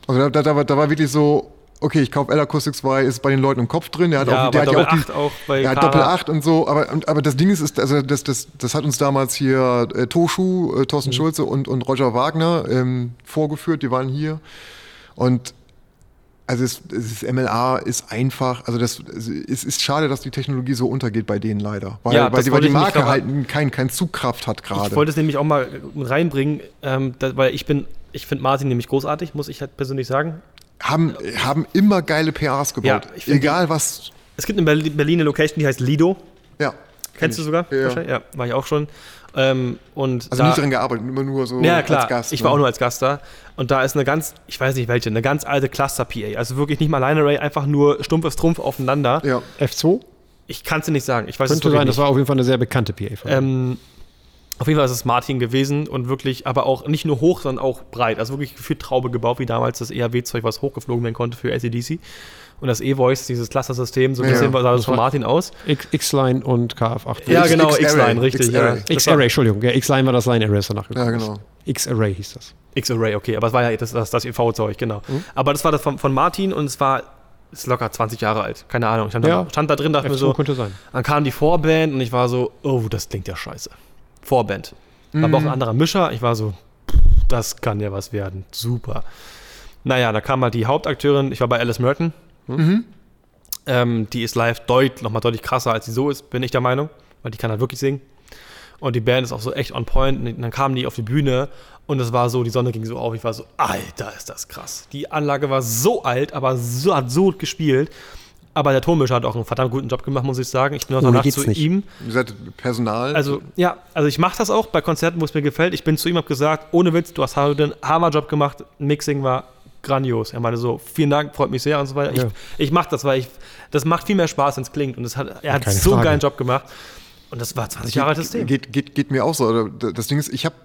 Speaker 2: Also da, da, da, war, da war wirklich so, okay, ich kaufe L-Acoustics, weil ist bei den Leuten im Kopf drin. Der hat
Speaker 1: ja,
Speaker 2: auch, der
Speaker 1: aber
Speaker 2: hat ja
Speaker 1: Doppel
Speaker 2: auch die,
Speaker 1: 8 auch bei Kara.
Speaker 2: Doppel 8 und so, aber, aber das Ding ist, ist also das, das, das hat uns damals hier äh, Toschu, äh,
Speaker 1: Mhm.
Speaker 2: Thorsten Schulze und, und Roger Wagner ähm, vorgeführt, die waren hier. Und also es, es ist, MLA ist einfach, also das es ist schade, dass die Technologie so untergeht bei denen leider. Weil,
Speaker 1: Ja,
Speaker 2: weil, die, weil die
Speaker 1: ich
Speaker 2: Marke halt kein, kein Zugkraft hat
Speaker 1: Ich
Speaker 2: gerade.
Speaker 1: wollte es nämlich auch mal reinbringen, ähm, da, weil ich bin, ich finde Martin nämlich großartig, muss ich halt persönlich sagen.
Speaker 2: Haben, haben immer geile PAs gebaut.
Speaker 1: Ja, ich
Speaker 2: Egal was.
Speaker 1: Es gibt eine Location, die heißt Lido.
Speaker 2: Ja.
Speaker 1: Kennst du sogar?
Speaker 2: Ja.
Speaker 1: ja, war ich auch schon. Ähm, und
Speaker 2: Also
Speaker 1: da,
Speaker 2: nicht drin gearbeitet, immer nur so
Speaker 1: Ja, klar.
Speaker 2: als Gast.
Speaker 1: ich
Speaker 2: ne?
Speaker 1: war auch nur als Gast da. Und da ist eine ganz, ich weiß nicht welche, eine ganz alte Cluster-PA. Also wirklich nicht mal Line Array, einfach nur stumpfes Trumpf aufeinander.
Speaker 2: Ja.
Speaker 3: F2?
Speaker 1: Ich kann es dir nicht sagen. Ich weiß es
Speaker 3: Könnte
Speaker 1: wirklich
Speaker 3: sein, das
Speaker 1: nicht.
Speaker 3: war auf jeden Fall eine sehr bekannte PA.
Speaker 1: Ähm, Auf jeden Fall ist es Martin gewesen und wirklich, aber auch nicht nur hoch, sondern auch breit. Also wirklich gefühlt Traube gebaut, wie damals das ERW-Zeug, was hochgeflogen werden konnte für ACDC. Und das E-Voice, dieses Cluster-System, so ein bisschen
Speaker 2: ja.
Speaker 1: sah das von Martin aus.
Speaker 3: X- X-Line und KF8.
Speaker 1: Ja, genau. X-Line, richtig.
Speaker 2: X-Array.
Speaker 3: Entschuldigung. X-Line war das Line Array, ist danach
Speaker 2: Ja, genau.
Speaker 3: X-Array hieß das.
Speaker 1: X-Array, okay, aber es war ja das, das, das EV-Zeug, genau. Aber das war das von, von Martin und es war ist locker 20 Jahre alt, keine Ahnung. Ich stand,
Speaker 3: Ja.
Speaker 1: da, stand da drin, dachte mir
Speaker 3: F2
Speaker 1: so,
Speaker 3: könnte sein.
Speaker 1: dann kam die Vorband und ich war so, oh, das klingt ja scheiße. Vorband. War aber auch ein anderer Mischer, ich war so, das kann ja was werden, super. Naja, da kam halt die Hauptakteurin, ich war bei Alice Merton. Ähm, die ist live deut, nochmal deutlich krasser, als sie so ist, bin ich der Meinung, weil die kann halt wirklich singen. Und die Band ist auch so echt on point. Und dann kamen die auf die Bühne und es war so, die Sonne ging so auf. Ich war so, Alter, ist das krass. Die Anlage war so alt, aber so, hat so gut gespielt. Aber der Tonmischer hat auch einen verdammt guten Job gemacht, muss ich sagen. Ich bin auch danach zu
Speaker 3: nicht.
Speaker 1: ihm.
Speaker 2: Ihr seid Personal.
Speaker 1: Also, ja, also ich mache das auch bei Konzerten, wo es mir gefällt. Ich bin zu ihm, habe gesagt, ohne Witz, du hast den Hammerjob gemacht. Mixing war grandios. Er meinte so, vielen Dank, freut mich sehr und so weiter.
Speaker 3: Ja.
Speaker 1: Ich, ich mache das, weil ich, das macht viel mehr Spaß, wenn es klingt. Und das hat, er hat
Speaker 3: Keine
Speaker 1: so einen geilen Job gemacht. Und das war 20 Jahre altes System.
Speaker 2: Geht, geht, geht mir auch so. Oder Das Ding ist, ich habe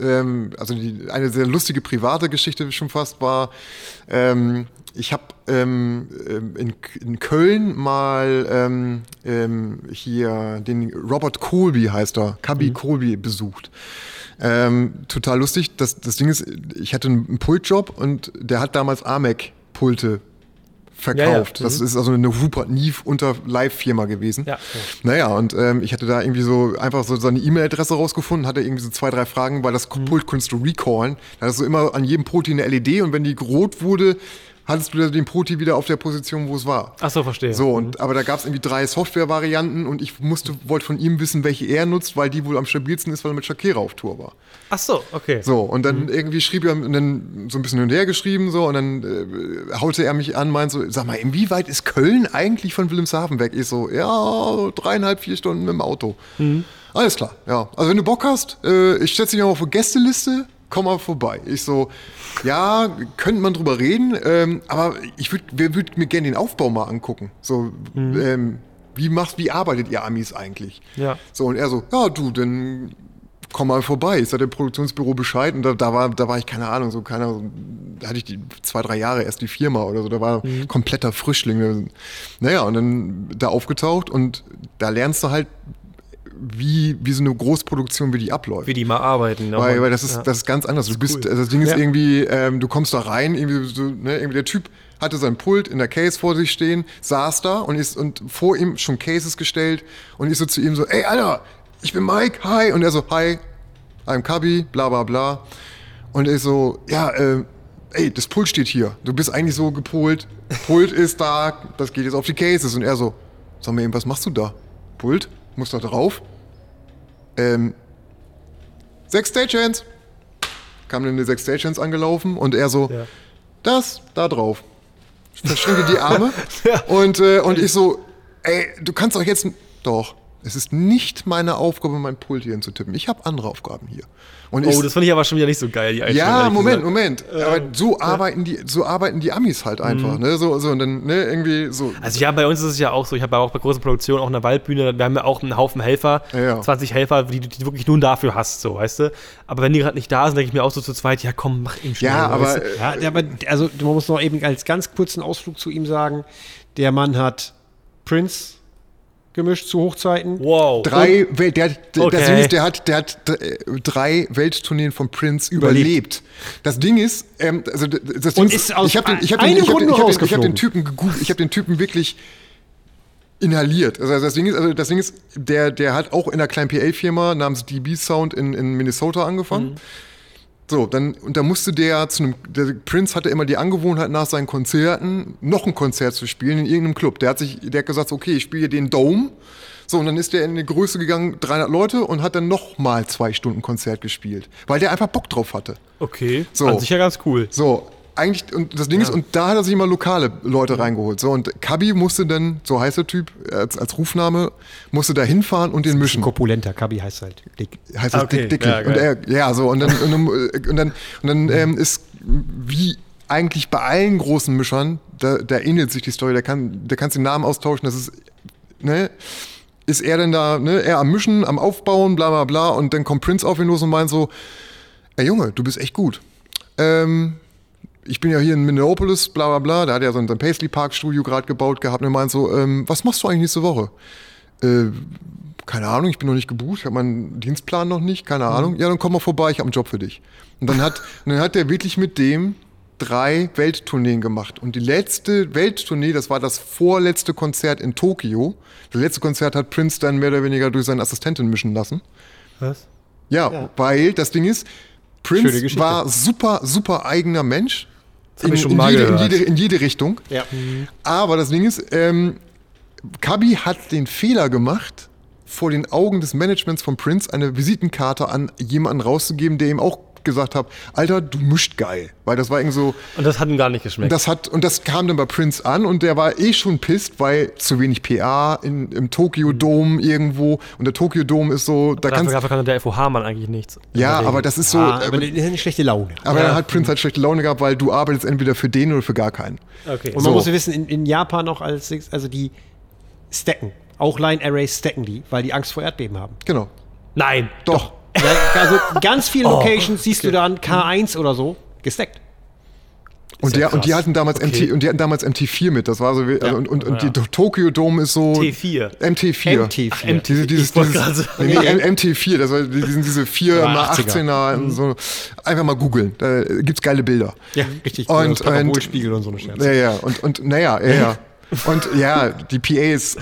Speaker 2: ähm, also die, eine sehr lustige private Geschichte schon fast war, ähm, ich habe ähm, ähm, in, in Köln mal ähm, ähm, hier den Robert Colby heißt er, Cubby Colby besucht. Ähm, total lustig. Das, das Ding ist, ich hatte einen Pultjob und der hat damals Amec-Pulte verkauft.
Speaker 1: Ja, ja.
Speaker 2: Das ist also eine Rupert Neve unter Live-Firma gewesen.
Speaker 1: Ja.
Speaker 2: Naja, und ähm, ich hatte da irgendwie so einfach so seine E-Mail-Adresse rausgefunden, hatte irgendwie so zwei, drei Fragen, weil das
Speaker 1: Mhm.
Speaker 2: Pult konntest du recallen. Da hattest du immer an jedem Proti eine LED und wenn die rot wurde, hattest du den Proti wieder auf der Position, wo es war.
Speaker 1: Ach so, verstehe.
Speaker 2: So, und, aber da gab es irgendwie drei Software-Varianten und ich musste, wollte von ihm wissen, welche er nutzt, weil die wohl am stabilsten ist, weil er mit Shakira auf Tour war.
Speaker 1: Ach so, okay.
Speaker 2: So, und
Speaker 1: Mhm.
Speaker 2: dann irgendwie schrieb er, und dann so ein bisschen hin und her geschrieben, so, und dann äh, haute er mich an, meint so, sag mal, inwieweit ist Köln eigentlich von Wilhelmshaven weg? Ich so, ja, dreieinhalb, vier Stunden mit dem Auto.
Speaker 1: Mhm.
Speaker 2: Alles klar, ja. Also wenn du Bock hast, äh, ich setze dich mal auf eine Gästeliste, komm mal vorbei. Ich so, ja, könnte man drüber reden, ähm, aber ich würde würd mir gerne den Aufbau mal angucken. So,
Speaker 1: Mhm.
Speaker 2: ähm, wie macht, wie arbeitet ihr Amis eigentlich?
Speaker 1: Ja.
Speaker 2: So, und er so, ja, du, dann komm mal vorbei. Ich sagte dem Produktionsbüro Bescheid und da, da, war, da war ich, keine Ahnung, so keine Ahnung, da hatte ich die zwei, drei Jahre erst die Firma oder so, da war kompletter Frischling. Naja, und dann da aufgetaucht und da lernst du halt, wie, wie so eine Großproduktion, wie die abläuft.
Speaker 1: Wie die mal arbeiten. ne?
Speaker 2: Weil, weil das ist,
Speaker 1: Ja.
Speaker 2: das ist ganz anders. Du bist,
Speaker 1: cool.
Speaker 2: also das Ding ist
Speaker 1: Ja.
Speaker 2: irgendwie, ähm, du kommst da rein, irgendwie, so, ne, irgendwie der Typ hatte sein Pult in der Case vor sich stehen, saß da und ist und vor ihm schon Cases gestellt und ich so zu ihm so, ey Alter, ich bin Mike, hi und er so, hi, I'm Kabi, bla bla bla und ich so, ja, äh, ey, das Pult steht hier, du bist eigentlich so gepolt, Pult ist da, das geht jetzt auf die Cases und er so, sag mir eben, was machst du da? Pult, muss da drauf? Ähm, sechs Stagehands. Kam dann die sechs Stagehands angelaufen und er so,
Speaker 1: Ja.
Speaker 2: das, da drauf. Verschränkte die Arme
Speaker 1: Ja.
Speaker 2: und, äh, und ich so, ey, du kannst doch jetzt, doch, es ist nicht meine Aufgabe, mein Pult hier hinzutippen. Ich habe andere Aufgaben hier. Und ich,
Speaker 1: Oh, das finde ich aber schon wieder nicht so geil, die Einstellung,
Speaker 2: ja, Moment. Moment. Aber so arbeiten die, so arbeiten die Amis halt einfach, ne? So, so und dann, ne, irgendwie so.
Speaker 1: Also ja, bei uns ist es ja auch so, ich habe ja auch bei großen Produktionen auch eine Waldbühne, wir haben ja auch einen Haufen Helfer,
Speaker 2: Ja, ja.
Speaker 1: 20 Helfer, die, du wirklich nur dafür hast, so, weißt du? Aber wenn die gerade nicht da sind, denke ich mir auch so zu zweit, ja komm, mach ihn schnell.
Speaker 2: Ja, aber
Speaker 1: weißt du?
Speaker 3: Ja, aber also man muss noch eben als ganz kurzen Ausflug zu ihm sagen, der Mann hat Prince gemischt zu Hochzeiten.
Speaker 1: wow.
Speaker 2: drei, der, der,
Speaker 1: Okay.
Speaker 2: das Ding ist, der hat, der hat d- drei Welttourneen von Prince überlebt. Das Ding ist, ähm, also das Ding
Speaker 3: Und ist aus
Speaker 2: ich habe den, ich hab den, ich hab den, ich hab den, ich hab den. Typen gegoogelt, ich habe den Typen wirklich inhaliert. Also das Ding ist, also das Ding ist, der, der hat auch in einer kleinen PA-Firma namens DB Sound in, in Minnesota angefangen. So, dann, und da musste der zu einem, der Prince hatte immer die Angewohnheit, nach seinen Konzerten noch ein Konzert zu spielen in irgendeinem Club. Der hat sich, der hat gesagt, okay, ich spiele den Dome. So, und dann ist der in eine Größe gegangen, 300 Leute, und hat dann noch mal zwei Stunden Konzert gespielt, weil der einfach Bock drauf hatte.
Speaker 1: Okay,
Speaker 2: So.
Speaker 1: an sich ja ganz cool.
Speaker 2: So, eigentlich, und das Ding ist, und da hat er sich immer lokale Leute reingeholt. So, und Kabi musste dann, so heißt der Typ, als, als Rufname, musste da hinfahren und den mischen.
Speaker 3: Korpulenter, Kabi heißt halt dick.
Speaker 2: heißt das
Speaker 1: Okay,
Speaker 2: Dick Dicky.
Speaker 1: ja,
Speaker 2: und er, ja, so, und dann, und dann, und dann, und dann ähm, ist wie eigentlich bei allen großen Mischern, da, da ähnelt sich die Story, da, kann, da kannst du den Namen austauschen, das ist, ne? ist er denn da, ne, er am Mischen, am Aufbauen, bla bla bla. Und dann kommt Prince auf ihn los und meint so, ey Junge, du bist echt gut. Ähm, ich bin ja hier in Minneapolis, bla bla bla, da hat er so ein, so ein Paisley Park Studio gerade gebaut gehabt und er meint so, ähm, was machst du eigentlich nächste Woche? Äh, keine Ahnung, ich bin noch nicht gebucht, ich habe meinen Dienstplan noch nicht, keine Ahnung. Ja, dann komm mal vorbei, ich habe einen Job für dich. Und dann hat, dann hat er wirklich mit dem drei Welttourneen gemacht. Und die letzte Welttournee, das war das vorletzte Konzert in Tokio. Das letzte Konzert hat Prince dann mehr oder weniger durch seine Assistentin mischen lassen.
Speaker 1: Was?
Speaker 2: Ja, weil das Ding ist, Prince war super, super eigener Mensch. in,
Speaker 1: schon
Speaker 2: in,
Speaker 1: mal
Speaker 2: jede, in, jede, in jede Richtung.
Speaker 3: Ja.
Speaker 2: Aber das Ding ist, ähm, Kabi hat den Fehler gemacht, vor den Augen des Managements von Prince eine Visitenkarte an jemanden rauszugeben, der ihm auch gesagt hat, Alter, du mischt geil. Weil das war irgendwie so,
Speaker 1: Und das hat ihm gar nicht geschmeckt.
Speaker 2: das hat, und das kam dann bei Prince an und der war eh schon pisst, weil zu wenig PA in, im Tokyo Dome irgendwo und der Tokyo Dome ist so, da
Speaker 1: dafür,
Speaker 2: kannst
Speaker 1: dafür kann der FOH-Mann eigentlich nichts.
Speaker 2: Ja, aber das ist so,
Speaker 3: Ah,
Speaker 2: aber,
Speaker 3: aber eine, eine schlechte Laune.
Speaker 2: aber
Speaker 1: Ja.
Speaker 2: dann hat Prince halt schlechte Laune gehabt, weil du arbeitest entweder für den oder für gar keinen.
Speaker 1: Okay.
Speaker 3: Und man
Speaker 2: So.
Speaker 3: muss ja wissen, in, in Japan noch als, also die stacken. Auch Line Arrays stacken die, weil die Angst vor Erdbeben haben.
Speaker 2: Genau.
Speaker 1: Nein.
Speaker 2: Doch.
Speaker 3: Ja, also ganz viele Locations siehst du dann K1 oder so gestackt.
Speaker 2: Und,
Speaker 1: ja
Speaker 2: der, und die hatten damals
Speaker 1: Okay.
Speaker 2: MT und die hatten damals MT4 mit. Das war so wie, also und, und, und
Speaker 1: Ja.
Speaker 2: die Tokyo Dome ist so
Speaker 1: T4.
Speaker 2: MT4.
Speaker 3: MT4.
Speaker 2: Diese, dieses,
Speaker 1: Ich wollte
Speaker 2: dieses,
Speaker 1: sagen.
Speaker 2: nee, nee, M- MT4, das war, die sind diese 4
Speaker 3: Ja,
Speaker 2: mal
Speaker 3: 80er.
Speaker 2: 18er,
Speaker 1: Mhm.
Speaker 2: so. einfach mal googeln, da gibt's geile Bilder.
Speaker 3: Ja, richtig.
Speaker 2: Und-
Speaker 3: das Parabolspiegel und so eine Scherze.
Speaker 2: Ja, ja, und, und naja, ja, ja. Und ja, die PA ist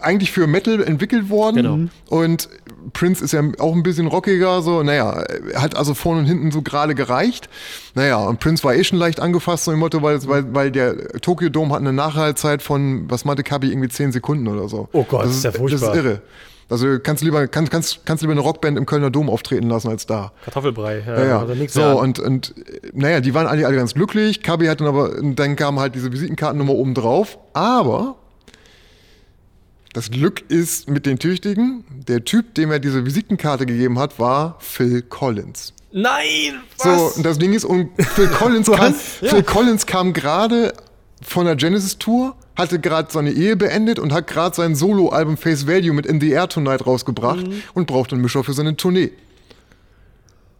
Speaker 2: eigentlich für Metal entwickelt worden.
Speaker 3: Genau.
Speaker 2: Und Prince ist ja auch ein bisschen rockiger, so, naja, hat also vorne und hinten so gerade gereicht. Naja, und Prince war eh schon leicht angefasst, so im Motto, weil, weil, weil der Tokyo Dome hat eine Nachhaltzeit von, was meinte Kabi, irgendwie 10 Sekunden oder so.
Speaker 1: Oh Gott,
Speaker 2: das
Speaker 1: ist ja
Speaker 2: Das
Speaker 1: furchtbar.
Speaker 2: ist irre. Also kannst du lieber, kannst, kannst, kannst du lieber eine Rockband im Kölner Dom auftreten lassen als da.
Speaker 1: Kartoffelbrei.
Speaker 2: Ja, ja.
Speaker 1: Also nichts
Speaker 2: So,
Speaker 1: an.
Speaker 2: und, und naja, die waren alle, alle ganz glücklich. Kabi hat dann aber, dann kam halt diese Visitenkartennummer oben drauf. Aber das Glück ist mit den Tüchtigen. Der Typ, dem er diese Visitenkarte gegeben hat, war Phil Collins.
Speaker 1: Nein!
Speaker 2: So,
Speaker 1: Was?
Speaker 2: und das Ding ist, und Phil Collins kam, Phil Collins kam gerade von der Genesis Tour, hatte gerade seine Ehe beendet und hat gerade sein Soloalbum Face Value mit In the Air Tonight rausgebracht
Speaker 1: Mhm.
Speaker 2: und brauchte einen Mischer für seine Tournee.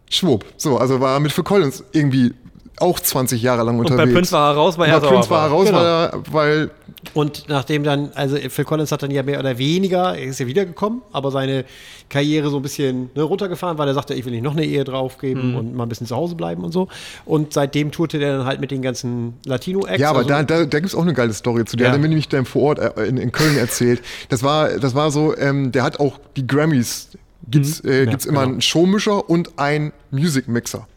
Speaker 2: Schwupp. So, also war er mit Phil Collins irgendwie auch 20 Jahre lang
Speaker 1: und
Speaker 2: unterwegs.
Speaker 1: bei Prince war er raus, weil er
Speaker 2: Prince war er raus,
Speaker 3: Genau.
Speaker 2: weil, er, weil
Speaker 3: Und nachdem dann, also Phil Collins hat dann ja mehr oder weniger, er ist ja wiedergekommen, aber seine Karriere so ein bisschen ne, runtergefahren, weil er sagte, ich will nicht noch eine Ehe draufgeben und mal ein bisschen zu Hause bleiben und so. Und seitdem tourte der dann halt mit den ganzen Latino-Acts.
Speaker 2: Ja, aber
Speaker 3: also,
Speaker 2: da, da, da gibt es auch eine geile Story zu. Der
Speaker 3: Ja.
Speaker 2: hat mir nämlich dann vor Ort äh, in, in Köln erzählt. Das war, das war so, ähm, der hat auch die Grammys, gibt's, äh, gibt's immer
Speaker 3: genau.
Speaker 2: einen Showmischer und einen Music Mixer.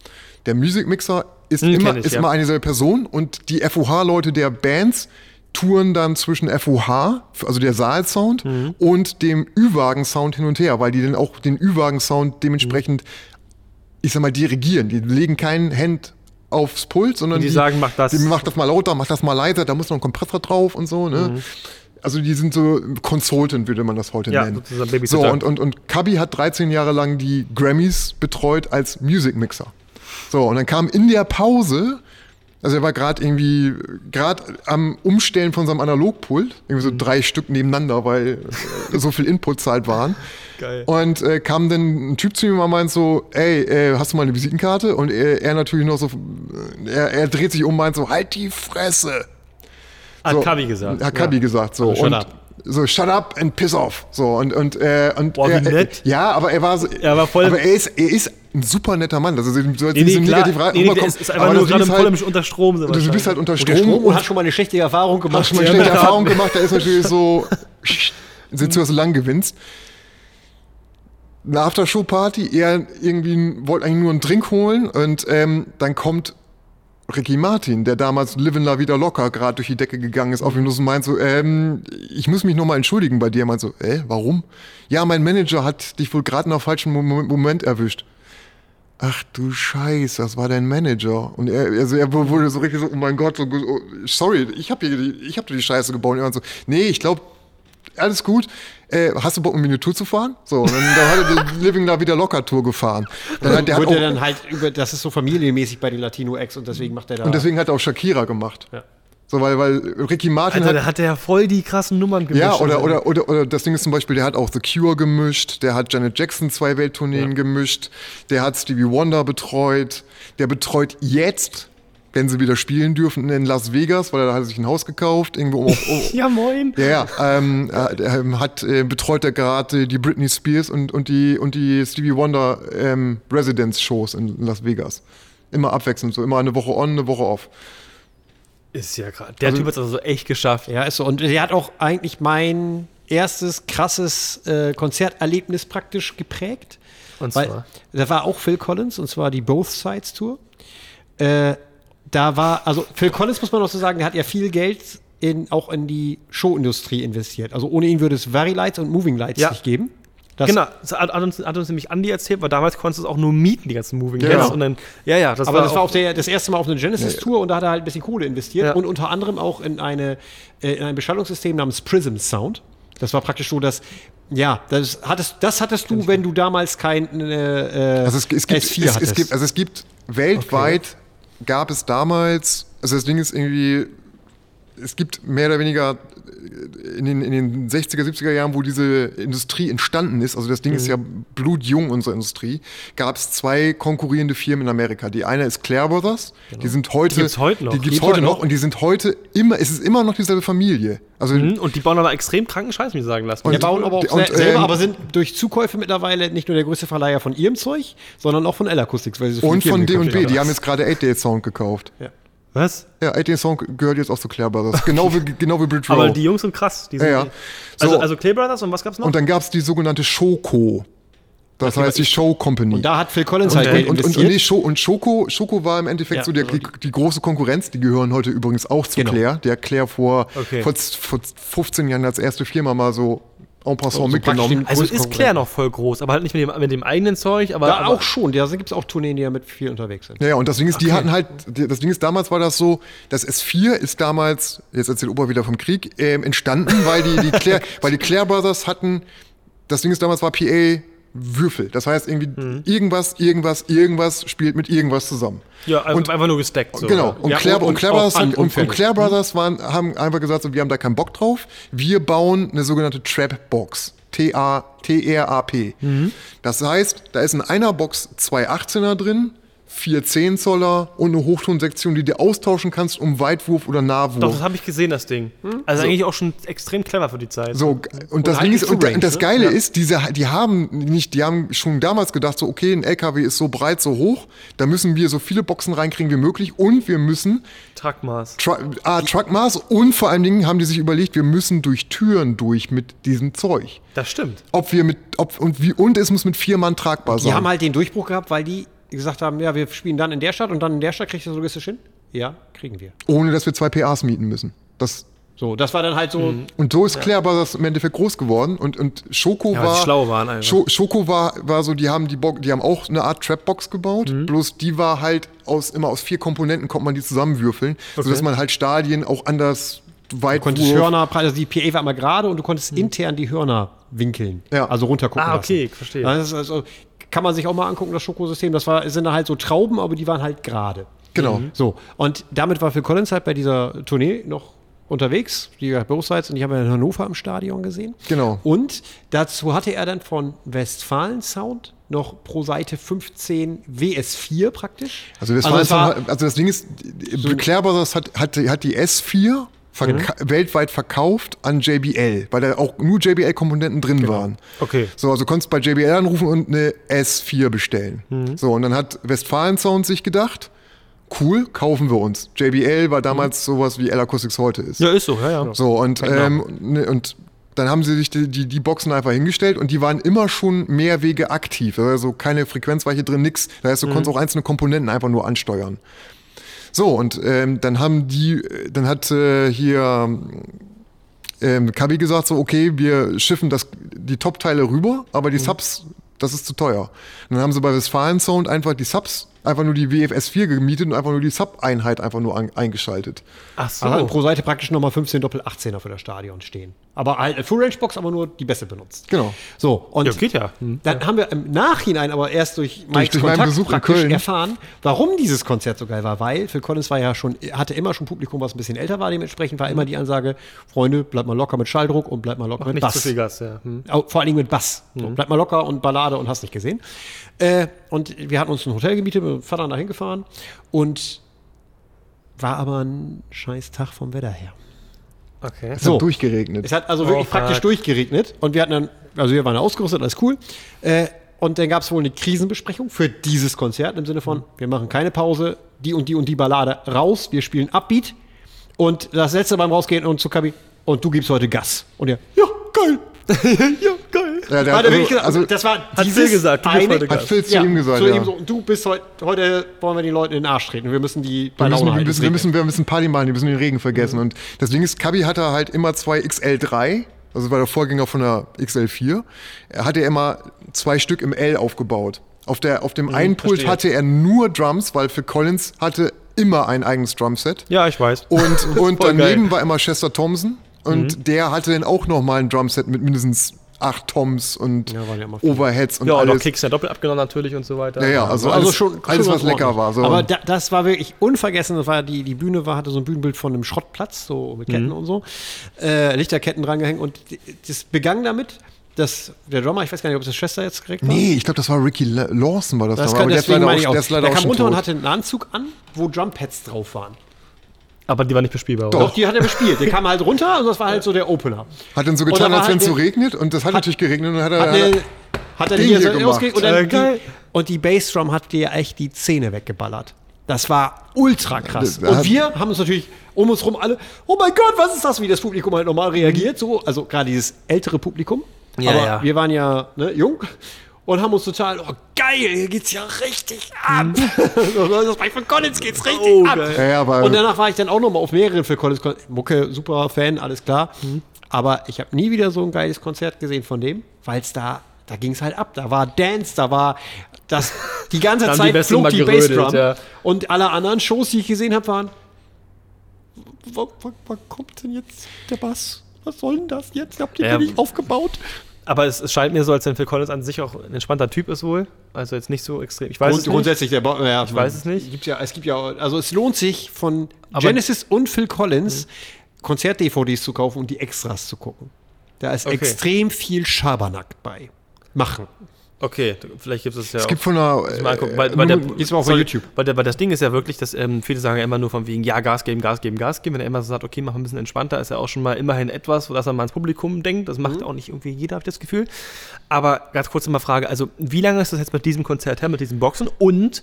Speaker 2: Der Music Mixer ist
Speaker 1: Hm,
Speaker 2: immer,
Speaker 1: ich,
Speaker 2: ist
Speaker 1: ja.
Speaker 2: immer eine dieselbe Person und die FOH-Leute der Bands touren dann zwischen FOH, also der Saalsound,
Speaker 1: Mhm.
Speaker 2: und dem Ü-Wagen-Sound hin und her, weil die dann auch den Ü-Wagen-Sound dementsprechend, ich sag mal, dirigieren. Die legen kein Hand aufs Pult, sondern
Speaker 1: Die sagen, mach das.
Speaker 2: Die, mach das mal lauter, mach das mal leiser, da muss noch ein Kompressor drauf und so, ne? Also die sind so Consultant, würde man das heute
Speaker 1: Ja,
Speaker 2: nennen. So, und, und, und Kabi hat 13 Jahre lang die Grammys betreut als Music Mixer. So, und dann kam in der Pause, also er war gerade irgendwie, gerade am Umstellen von seinem Analogpult, irgendwie so drei Stück nebeneinander, weil so viel Inputs halt waren.
Speaker 1: Geil.
Speaker 2: Und äh, kam dann ein Typ zu ihm und meint so, ey, äh, hast du mal eine Visitenkarte? Und er, er natürlich noch so, er, er dreht sich um und meint so, halt die Fresse.
Speaker 1: Hat
Speaker 2: So,
Speaker 1: Kavi gesagt.
Speaker 2: Hat Kabi gesagt, so.
Speaker 3: Also shut
Speaker 2: und
Speaker 3: up.
Speaker 2: So, shut up and piss off. So, und, und, äh, und
Speaker 1: Boah, wie nett.
Speaker 2: Er, ja, aber er war so,
Speaker 1: Er war voll-
Speaker 2: aber er ist, er ist ein super netter Mann. Also, so soll jetzt
Speaker 1: Nee,
Speaker 2: nicht
Speaker 1: nee,
Speaker 2: so negativ
Speaker 1: Nee, nee,
Speaker 2: rüberkommen,
Speaker 1: ist, einfach
Speaker 2: aber
Speaker 1: nur
Speaker 2: das
Speaker 1: gerade voll
Speaker 2: halt,
Speaker 1: unter Strom.
Speaker 2: du bist halt unter
Speaker 3: Und der
Speaker 2: Strom
Speaker 3: Strom
Speaker 2: und
Speaker 3: hat schon mal eine schlechte Erfahrung gemacht.
Speaker 2: hast schon mal
Speaker 1: Ja,
Speaker 2: schlechte
Speaker 1: ja.
Speaker 2: Erfahrungen gemacht. Da ist natürlich so, sind du was lang gewinnst. Eine Aftershow-Party, er irgendwie wollte eigentlich nur einen Drink holen und ähm, dann kommt Ricky Martin, der damals Live in La Vida Locker gerade durch die Decke gegangen ist, auf ihn los und meint so, ähm, ich muss mich nochmal entschuldigen bei dir. Er meint so, äh, warum? Ja, mein Manager hat dich wohl gerade in der falschen Mom- Moment erwischt. Ach du Scheiße, das war dein Manager. Und er, also er wurde so richtig so, oh mein Gott, so, oh, sorry, ich habe ich hab dir die Scheiße gebaut. Und er so, nee, ich glaube, alles gut. Äh, hast du Bock, mir eine Tour zu fahren? So, und dann, dann hat er die Living La Vida Locker Tour gefahren. Dann hat, der
Speaker 3: wird er
Speaker 2: auch,
Speaker 3: dann halt über, das ist so familienmäßig bei den Latino-Acts und deswegen macht er da.
Speaker 2: und deswegen hat er auch Shakira gemacht.
Speaker 3: Ja.
Speaker 2: So, weil, weil Ricky Martin
Speaker 1: Alter,
Speaker 2: hat.
Speaker 1: da hat der ja voll die krassen Nummern gemischt.
Speaker 2: Ja, oder, oder, oder, oder das Ding ist zum Beispiel, der hat auch The Cure gemischt, der hat Janet Jackson zwei Welttourneen gemischt, der hat Stevie Wonder betreut, der betreut jetzt, wenn sie wieder spielen dürfen, in Las Vegas, weil er hat sich ein Haus gekauft, irgendwo um, um,
Speaker 1: Ja, moin.
Speaker 2: Ja, ja, ähm, äh, ähm, hat äh, betreut er gerade die Britney Spears und, und die und die Stevie Wonder ähm, Residence Shows in Las Vegas. Immer abwechselnd, so immer eine Woche on, eine Woche off.
Speaker 1: Ist ja gerade. Der Typ hat es also echt geschafft.
Speaker 3: Ja, ist so. Und er hat auch eigentlich mein erstes krasses äh, Konzerterlebnis praktisch geprägt.
Speaker 1: Und
Speaker 3: Weil,
Speaker 1: zwar.
Speaker 3: da war auch Phil Collins, und zwar die Both Sides Tour. Äh, da war, also Phil Collins muss man auch so sagen, der hat ja viel Geld in, auch in die Showindustrie investiert. Also ohne ihn würde es Very Lights und Moving Lights
Speaker 1: Ja.
Speaker 3: nicht geben. Das,
Speaker 1: genau, das hat, hat, uns, hat uns nämlich Andi erzählt, weil damals konntest du es auch nur mieten, die ganzen Moving
Speaker 2: Ja.
Speaker 1: Heads. Und dann, ja, ja, das
Speaker 3: aber
Speaker 1: war
Speaker 3: das war
Speaker 1: auch,
Speaker 3: der, das erste Mal auf eine Genesis-Tour und da hat er halt ein bisschen Kohle investiert
Speaker 1: Ja.
Speaker 3: und unter anderem auch in, eine, äh, in ein Beschallungssystem namens Prism Sound. Das war praktisch so, dass, ja, das hattest, das hattest du, wenn du damals kein äh, äh,
Speaker 2: Also es, es, gibt,
Speaker 3: S4
Speaker 2: es,
Speaker 3: hattest.
Speaker 2: es gibt, also es gibt weltweit gab es damals, also das Ding ist irgendwie, es gibt mehr oder weniger in den, in den 60er, 70er Jahren, wo diese Industrie entstanden ist, also das Ding ist ja blutjung, unsere Industrie, gab es zwei konkurrierende Firmen in Amerika. Die eine ist Claire Brothers, die sind heute,
Speaker 1: Die gibt's heute noch.
Speaker 2: Die gibt's
Speaker 3: Die
Speaker 2: heute noch
Speaker 3: noch.
Speaker 2: und die sind heute immer, es ist immer noch dieselbe Familie. Also
Speaker 1: Mhm, und die bauen aber extrem kranken Scheiß, mir sagen lassen.
Speaker 3: Wir bauen aber auch
Speaker 2: und,
Speaker 3: sel selber,
Speaker 2: ähm,
Speaker 3: aber sind durch Zukäufe mittlerweile nicht nur der größte Verleiher von ihrem Zeug, sondern auch von L-Acoustics. weil sie so viele
Speaker 2: und von D&B, die haben jetzt gerade 8-Day Sound gekauft.
Speaker 1: Was?
Speaker 2: Ja, 8-Day Sound gehört jetzt auch zu Claire Brothers. Genau wie, genau wie Bridge
Speaker 1: Aber die Jungs sind krass. Die sind,
Speaker 2: Ja, ja.
Speaker 1: Also,
Speaker 2: So.
Speaker 1: also Clay Brothers und was gab's noch?
Speaker 2: Und dann gab es die sogenannte Shoko. Das heißt die Show Company.
Speaker 3: Und da hat Phil Collins halt
Speaker 2: und,
Speaker 3: Geld
Speaker 2: und, und, und,
Speaker 3: investiert.
Speaker 2: nee, Scho und Schoko, Schoko war im Endeffekt
Speaker 3: Ja,
Speaker 2: so der,
Speaker 3: also
Speaker 2: die, die große Konkurrenz. Die gehören heute übrigens auch zu
Speaker 3: Genau.
Speaker 2: Claire. Der Claire vor,
Speaker 1: Okay.
Speaker 2: vor, vor 15 Jahren als erste Firma mal so en passant
Speaker 3: so
Speaker 2: mitgenommen.
Speaker 1: also ist Claire noch voll groß, aber halt nicht mit dem, mit dem eigenen Zeug, aber,
Speaker 3: da
Speaker 1: aber
Speaker 3: auch schon. Da gibt es auch Tourneen, die ja mit viel unterwegs sind.
Speaker 2: Ja, ja, und das Ding ist, die hatten halt, das Ding ist, damals war das so, das S4 ist damals, jetzt erzählt Opa wieder vom Krieg, ähm, entstanden, weil die, die Claire, weil die Claire Brothers hatten, das Ding ist, damals war PA Würfel. Das heißt irgendwie irgendwas, irgendwas, irgendwas spielt mit irgendwas zusammen.
Speaker 1: ja, einfach,
Speaker 2: und-
Speaker 1: einfach nur gestackt. So.
Speaker 2: Genau. Und,
Speaker 3: Ja,
Speaker 2: Claire,
Speaker 3: und-
Speaker 2: und, Claire Brothers
Speaker 3: an-
Speaker 2: und. Claire Brothers waren, haben einfach gesagt, so, wir haben da keinen Bock drauf. Wir bauen eine sogenannte Trap Box. T-A- T-R-A-P. Das heißt, da ist in einer Box zwei 18er drin, vier 10 Zoller und eine Hochtonsektion, die du austauschen kannst, um Weitwurf oder Nahwurf.
Speaker 1: Doch, das habe ich gesehen, das Ding. Also eigentlich auch schon extrem clever für die Zeit.
Speaker 2: So, und das
Speaker 3: halt
Speaker 2: Ding
Speaker 3: die
Speaker 2: ist, und, und das
Speaker 3: ne?
Speaker 2: Geile
Speaker 3: Ja.
Speaker 2: ist, diese, die haben nicht, die haben schon damals gedacht, so, okay, ein LKW ist so breit, so hoch, da müssen wir so viele Boxen reinkriegen wie möglich und wir müssen
Speaker 1: Trackmaß.
Speaker 2: Tru ah, Truckmaß und vor allen Dingen haben die sich überlegt, wir müssen durch Türen durch mit diesem Zeug.
Speaker 1: Das stimmt.
Speaker 2: Ob wir mit, ob, und wie, und es muss mit vier Mann tragbar
Speaker 3: Die
Speaker 2: sein.
Speaker 3: haben halt den Durchbruch gehabt, weil die gesagt haben, ja, wir spielen dann in der Stadt und dann in der Stadt kriegt ihr das logistisch hin? Ja, kriegen wir.
Speaker 2: ohne dass wir zwei PAs mieten müssen. Das,
Speaker 3: So, das war dann halt so,
Speaker 2: und so ist Claire Brothers im Endeffekt groß geworden und, und Schoko
Speaker 1: Ja,
Speaker 2: war.
Speaker 1: schlau waren einfach.
Speaker 2: Scho Schoko war, war so, die haben die Bo die haben auch eine Art Trapbox gebaut,
Speaker 1: Mhm.
Speaker 2: bloß die war halt aus immer aus vier Komponenten konnte man die zusammenwürfeln, sodass man halt Stadien auch anders weit
Speaker 3: du konntest Hörner, also die PA war immer gerade und du konntest intern die Hörner winkeln.
Speaker 2: Ja.
Speaker 3: Also runtergucken
Speaker 1: Ah, okay,
Speaker 3: lassen.
Speaker 1: verstehe.
Speaker 3: Das also, kann man sich auch mal angucken, das Schokosystem. Das war, sind da halt so Trauben, aber die waren halt gerade.
Speaker 2: Genau.
Speaker 3: So, und damit war Phil Collins halt bei dieser Tournee noch unterwegs, die Sides, und ich habe ihn in Hannover im Stadion gesehen.
Speaker 2: Genau.
Speaker 3: Und dazu hatte er dann von Westfalen Sound noch pro Seite 15 WS4 praktisch.
Speaker 2: Also das,
Speaker 3: Also
Speaker 2: war, also das Ding ist, so Claire Brothers hat, hat, hat die S4 verka weltweit verkauft an JBL, weil da auch nur JBL-Komponenten drin waren.
Speaker 1: Okay.
Speaker 2: So, also konntest bei JBL anrufen und eine S4 bestellen. So, und dann hat Westfalen Sound sich gedacht, cool, kaufen wir uns. JBL war damals sowas wie L Acoustics heute ist.
Speaker 1: Ja, ist so, ja, ja.
Speaker 2: So, und, ähm, ne, und dann haben sie sich die, die, die Boxen einfach hingestellt und die waren immer schon mehr Wege aktiv. Also keine Frequenzweiche drin, nix. Das heißt, du konntest auch einzelne Komponenten einfach nur ansteuern. So, und ähm, dann haben die, äh, dann hat äh, hier ähm, Kabi gesagt, so, okay, wir schiffen das, die Top-Teile rüber, aber die Subs, das ist zu teuer. Und dann haben sie bei Westfalen Sound einfach die Subs, einfach nur die WFS 4 gemietet und einfach nur die Sub-Einheit einfach nur an, eingeschaltet.
Speaker 1: Ach so.
Speaker 3: Also pro Seite praktisch nochmal 15 Doppel-18er für das Stadion stehen. Aber halt eine Full-Range-Box, aber nur die beste benutzt.
Speaker 2: Genau.
Speaker 3: So, und
Speaker 1: Ja, geht ja. Hm.
Speaker 3: dann haben wir im Nachhinein aber erst durch, Mikes
Speaker 2: durch meinen
Speaker 3: Kontakt
Speaker 2: Besuch in
Speaker 3: praktisch
Speaker 2: Köln.
Speaker 3: erfahren, warum dieses Konzert so geil war. Weil Phil Collins war ja schon, hatte immer schon Publikum, was ein bisschen älter war. Dementsprechend war immer die Ansage, Freunde, bleibt mal locker mit Schalldruck und bleibt mal locker mit
Speaker 1: Nicht
Speaker 3: Bass.
Speaker 1: zu viel Gas, ja. Hm.
Speaker 3: Vor allen Dingen mit Bass. So, bleib mal locker und Ballade und hast nicht gesehen. Äh, und wir hatten uns ein Hotel gemietet, mit dem Vater dahin gefahren und war aber ein scheiß Tag vom Wetter her.
Speaker 1: Okay.
Speaker 2: Es
Speaker 3: So.
Speaker 2: hat durchgeregnet.
Speaker 3: Es hat also wirklich
Speaker 1: Oh,
Speaker 3: praktisch durchgeregnet und wir hatten dann, also wir waren ausgerüstet, alles cool. Äh, und dann gab es wohl eine Krisenbesprechung für dieses Konzert im Sinne von, wir machen keine Pause, die und die und die Ballade raus, wir spielen Upbeat und das letzte beim Rausgehen und zu Kabi und du gibst heute Gas. Und er, ja, geil.
Speaker 1: ja, geil.
Speaker 2: Ja, der
Speaker 3: Hat
Speaker 2: also,
Speaker 3: gesagt,
Speaker 2: also,
Speaker 3: das war
Speaker 1: Hat Phil gesagt, du heute Gas.
Speaker 2: hat Phil zu
Speaker 3: ja,
Speaker 2: ihm gesagt,
Speaker 3: zu
Speaker 2: ja.
Speaker 3: ihm so, du bist heute, heute wollen wir die Leute in den Arsch treten. Wir müssen die bei
Speaker 2: wir müssen, wir, müssen, wir, müssen, wir müssen Party machen, wir müssen den Regen vergessen. Und das Ding ist, Kabi hatte halt immer zwei XL3, also war der Vorgänger von der XL4. Er hatte immer zwei Stück im L aufgebaut. Auf, der, auf dem einen Pult
Speaker 3: verstehe.
Speaker 2: hatte er nur Drums, weil für Collins hatte immer ein eigenes Drumset.
Speaker 1: Ja, ich weiß.
Speaker 2: Und, und daneben
Speaker 1: geil.
Speaker 2: war immer Chester Thompson. Und der hatte dann auch nochmal ein Drumset mit mindestens acht Toms und
Speaker 3: Ja, ja.
Speaker 2: Overheads und
Speaker 1: Ja, und auch
Speaker 2: alles.
Speaker 1: Kicks ja doppelt abgenommen natürlich und so weiter.
Speaker 2: Ja, ja, also,
Speaker 3: Also
Speaker 2: alles,
Speaker 3: schon,
Speaker 2: alles was lecker war. So.
Speaker 3: Aber da, das war wirklich unvergessen. Das war die, die Bühne war, hatte so ein Bühnenbild von einem Schrottplatz, so mit
Speaker 2: Mhm.
Speaker 3: Ketten und so. Äh, Lichterketten drangehängt. Und das begann damit, dass der Drummer, ich weiß gar nicht, ob es das Schwester jetzt korrekt war.
Speaker 2: nee, ich glaube, das war Ricky La- Lawson, war das,
Speaker 3: Das kann,
Speaker 2: aber der ist
Speaker 3: deswegen
Speaker 2: leider
Speaker 3: meine
Speaker 2: auch,
Speaker 3: ich auch.
Speaker 2: der ist leider
Speaker 3: der kam runter und
Speaker 2: tot.
Speaker 3: hatte einen Anzug an, wo Drumpads drauf waren.
Speaker 1: Aber die war nicht bespielbar, oder?
Speaker 3: Doch, die hat er bespielt. Der kam halt runter und das war halt so der Opener.
Speaker 2: Hat dann so getan, als wenn es so
Speaker 3: halt-
Speaker 2: regnet und das hat, natürlich geregnet und dann hat er,
Speaker 3: Hat,
Speaker 2: hat
Speaker 3: eine,
Speaker 2: er
Speaker 3: hat er
Speaker 2: Ding
Speaker 3: hier so losgelegt und,
Speaker 1: Äh,
Speaker 3: die, und die Bassdrum hat dir echt die Zähne weggeballert. Das war ultra krass. Und wir haben uns natürlich um uns rum alle, oh mein Gott, was ist das, wie das Publikum halt normal reagiert. So, also gerade dieses ältere Publikum.
Speaker 1: Ja,
Speaker 3: Aber
Speaker 1: ja.
Speaker 3: wir waren ja ne, jung und haben uns total, oh geil, hier geht's ja richtig ab. das bei Phil Collins geht's richtig
Speaker 1: Oh,
Speaker 3: ab.
Speaker 2: Ja,
Speaker 3: und danach war ich dann auch noch mal auf mehreren Phil Collins Kon Mucke, super Fan, alles klar.
Speaker 1: Mhm.
Speaker 3: Aber ich habe nie wieder so ein geiles Konzert gesehen von dem, weil es da, da ging es halt ab. Da war Dance, da war das, die ganze
Speaker 1: die
Speaker 3: Zeit
Speaker 1: Besten
Speaker 3: flog die
Speaker 1: gerödelt,
Speaker 3: Bassdrum.
Speaker 1: ja.
Speaker 3: Und alle anderen Shows, die ich gesehen habe, waren, wann kommt denn jetzt der Bass? Was soll denn das jetzt? Habt ihr
Speaker 1: Ja.
Speaker 3: den nicht aufgebaut?
Speaker 1: Aber es, es scheint mir so, als wenn Phil Collins an sich auch ein entspannter Typ ist wohl. Also jetzt nicht so extrem. Ich weiß
Speaker 3: Grund,
Speaker 1: es nicht.
Speaker 3: grundsätzlich, der ba ja, ich
Speaker 1: weiß es nicht.
Speaker 3: Gibt ja, es gibt ja, also es lohnt sich von
Speaker 1: Aber-
Speaker 3: Genesis und Phil Collins Konzert-DVDs zu kaufen und die Extras zu gucken. Da ist
Speaker 1: Okay.
Speaker 3: extrem viel Schabernack bei. Machen.
Speaker 1: Okay, vielleicht gibt es ja
Speaker 2: es gibt von einer.
Speaker 1: Mal angucken, weil,
Speaker 2: äh,
Speaker 1: weil der,
Speaker 3: aber auch bei
Speaker 1: sorry,
Speaker 3: YouTube.
Speaker 1: Weil, der, weil das Ding ist ja wirklich, dass ähm, viele sagen ja immer nur von wegen, ja, Gas geben, Gas geben, Gas geben. Wenn er immer so sagt, okay, mach ein bisschen entspannter, ist ja auch schon mal immerhin etwas, dass er mal ans Publikum denkt. Das
Speaker 3: Mhm.
Speaker 1: macht auch nicht irgendwie jeder, habe ich das Gefühl. Aber ganz kurz mal Frage, also wie lange ist das jetzt mit diesem Konzert her, mit diesen Boxen und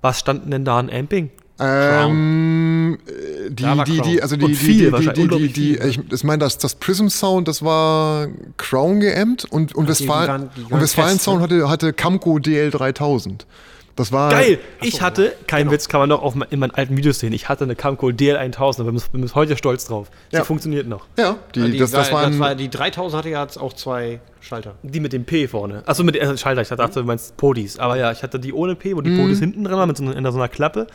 Speaker 1: was standen denn da an Amping?
Speaker 2: Ähm, äh, die,
Speaker 3: war
Speaker 2: die, die, also die,
Speaker 1: Und
Speaker 2: die,
Speaker 1: viel
Speaker 2: die, die,
Speaker 1: wahrscheinlich,
Speaker 2: die, die, die, ich, ich meine, das, das Prism Sound, das war Crown geämmt und, und,
Speaker 3: die die waren
Speaker 2: und Westfalen Sound
Speaker 3: ne?
Speaker 2: hatte, hatte Camco DL3000. Das war.
Speaker 1: Geil! Ich hatte, kein Witz, kann man noch auf, in meinen alten Videos sehen, ich hatte eine Camco DL1000, da bin bis heute stolz drauf. Sie
Speaker 2: Ja.
Speaker 1: funktioniert noch.
Speaker 2: Ja, die, das, das, waren.
Speaker 3: war, die 3000 hatte ja jetzt auch zwei Schalter.
Speaker 1: Die mit dem P vorne. Achso, mit äh, Schalter. Ich dachte, du meinst Podis. Aber ja, ich hatte die ohne P, wo die Podis hinten dran waren, mit so einer, in so einer Klappe.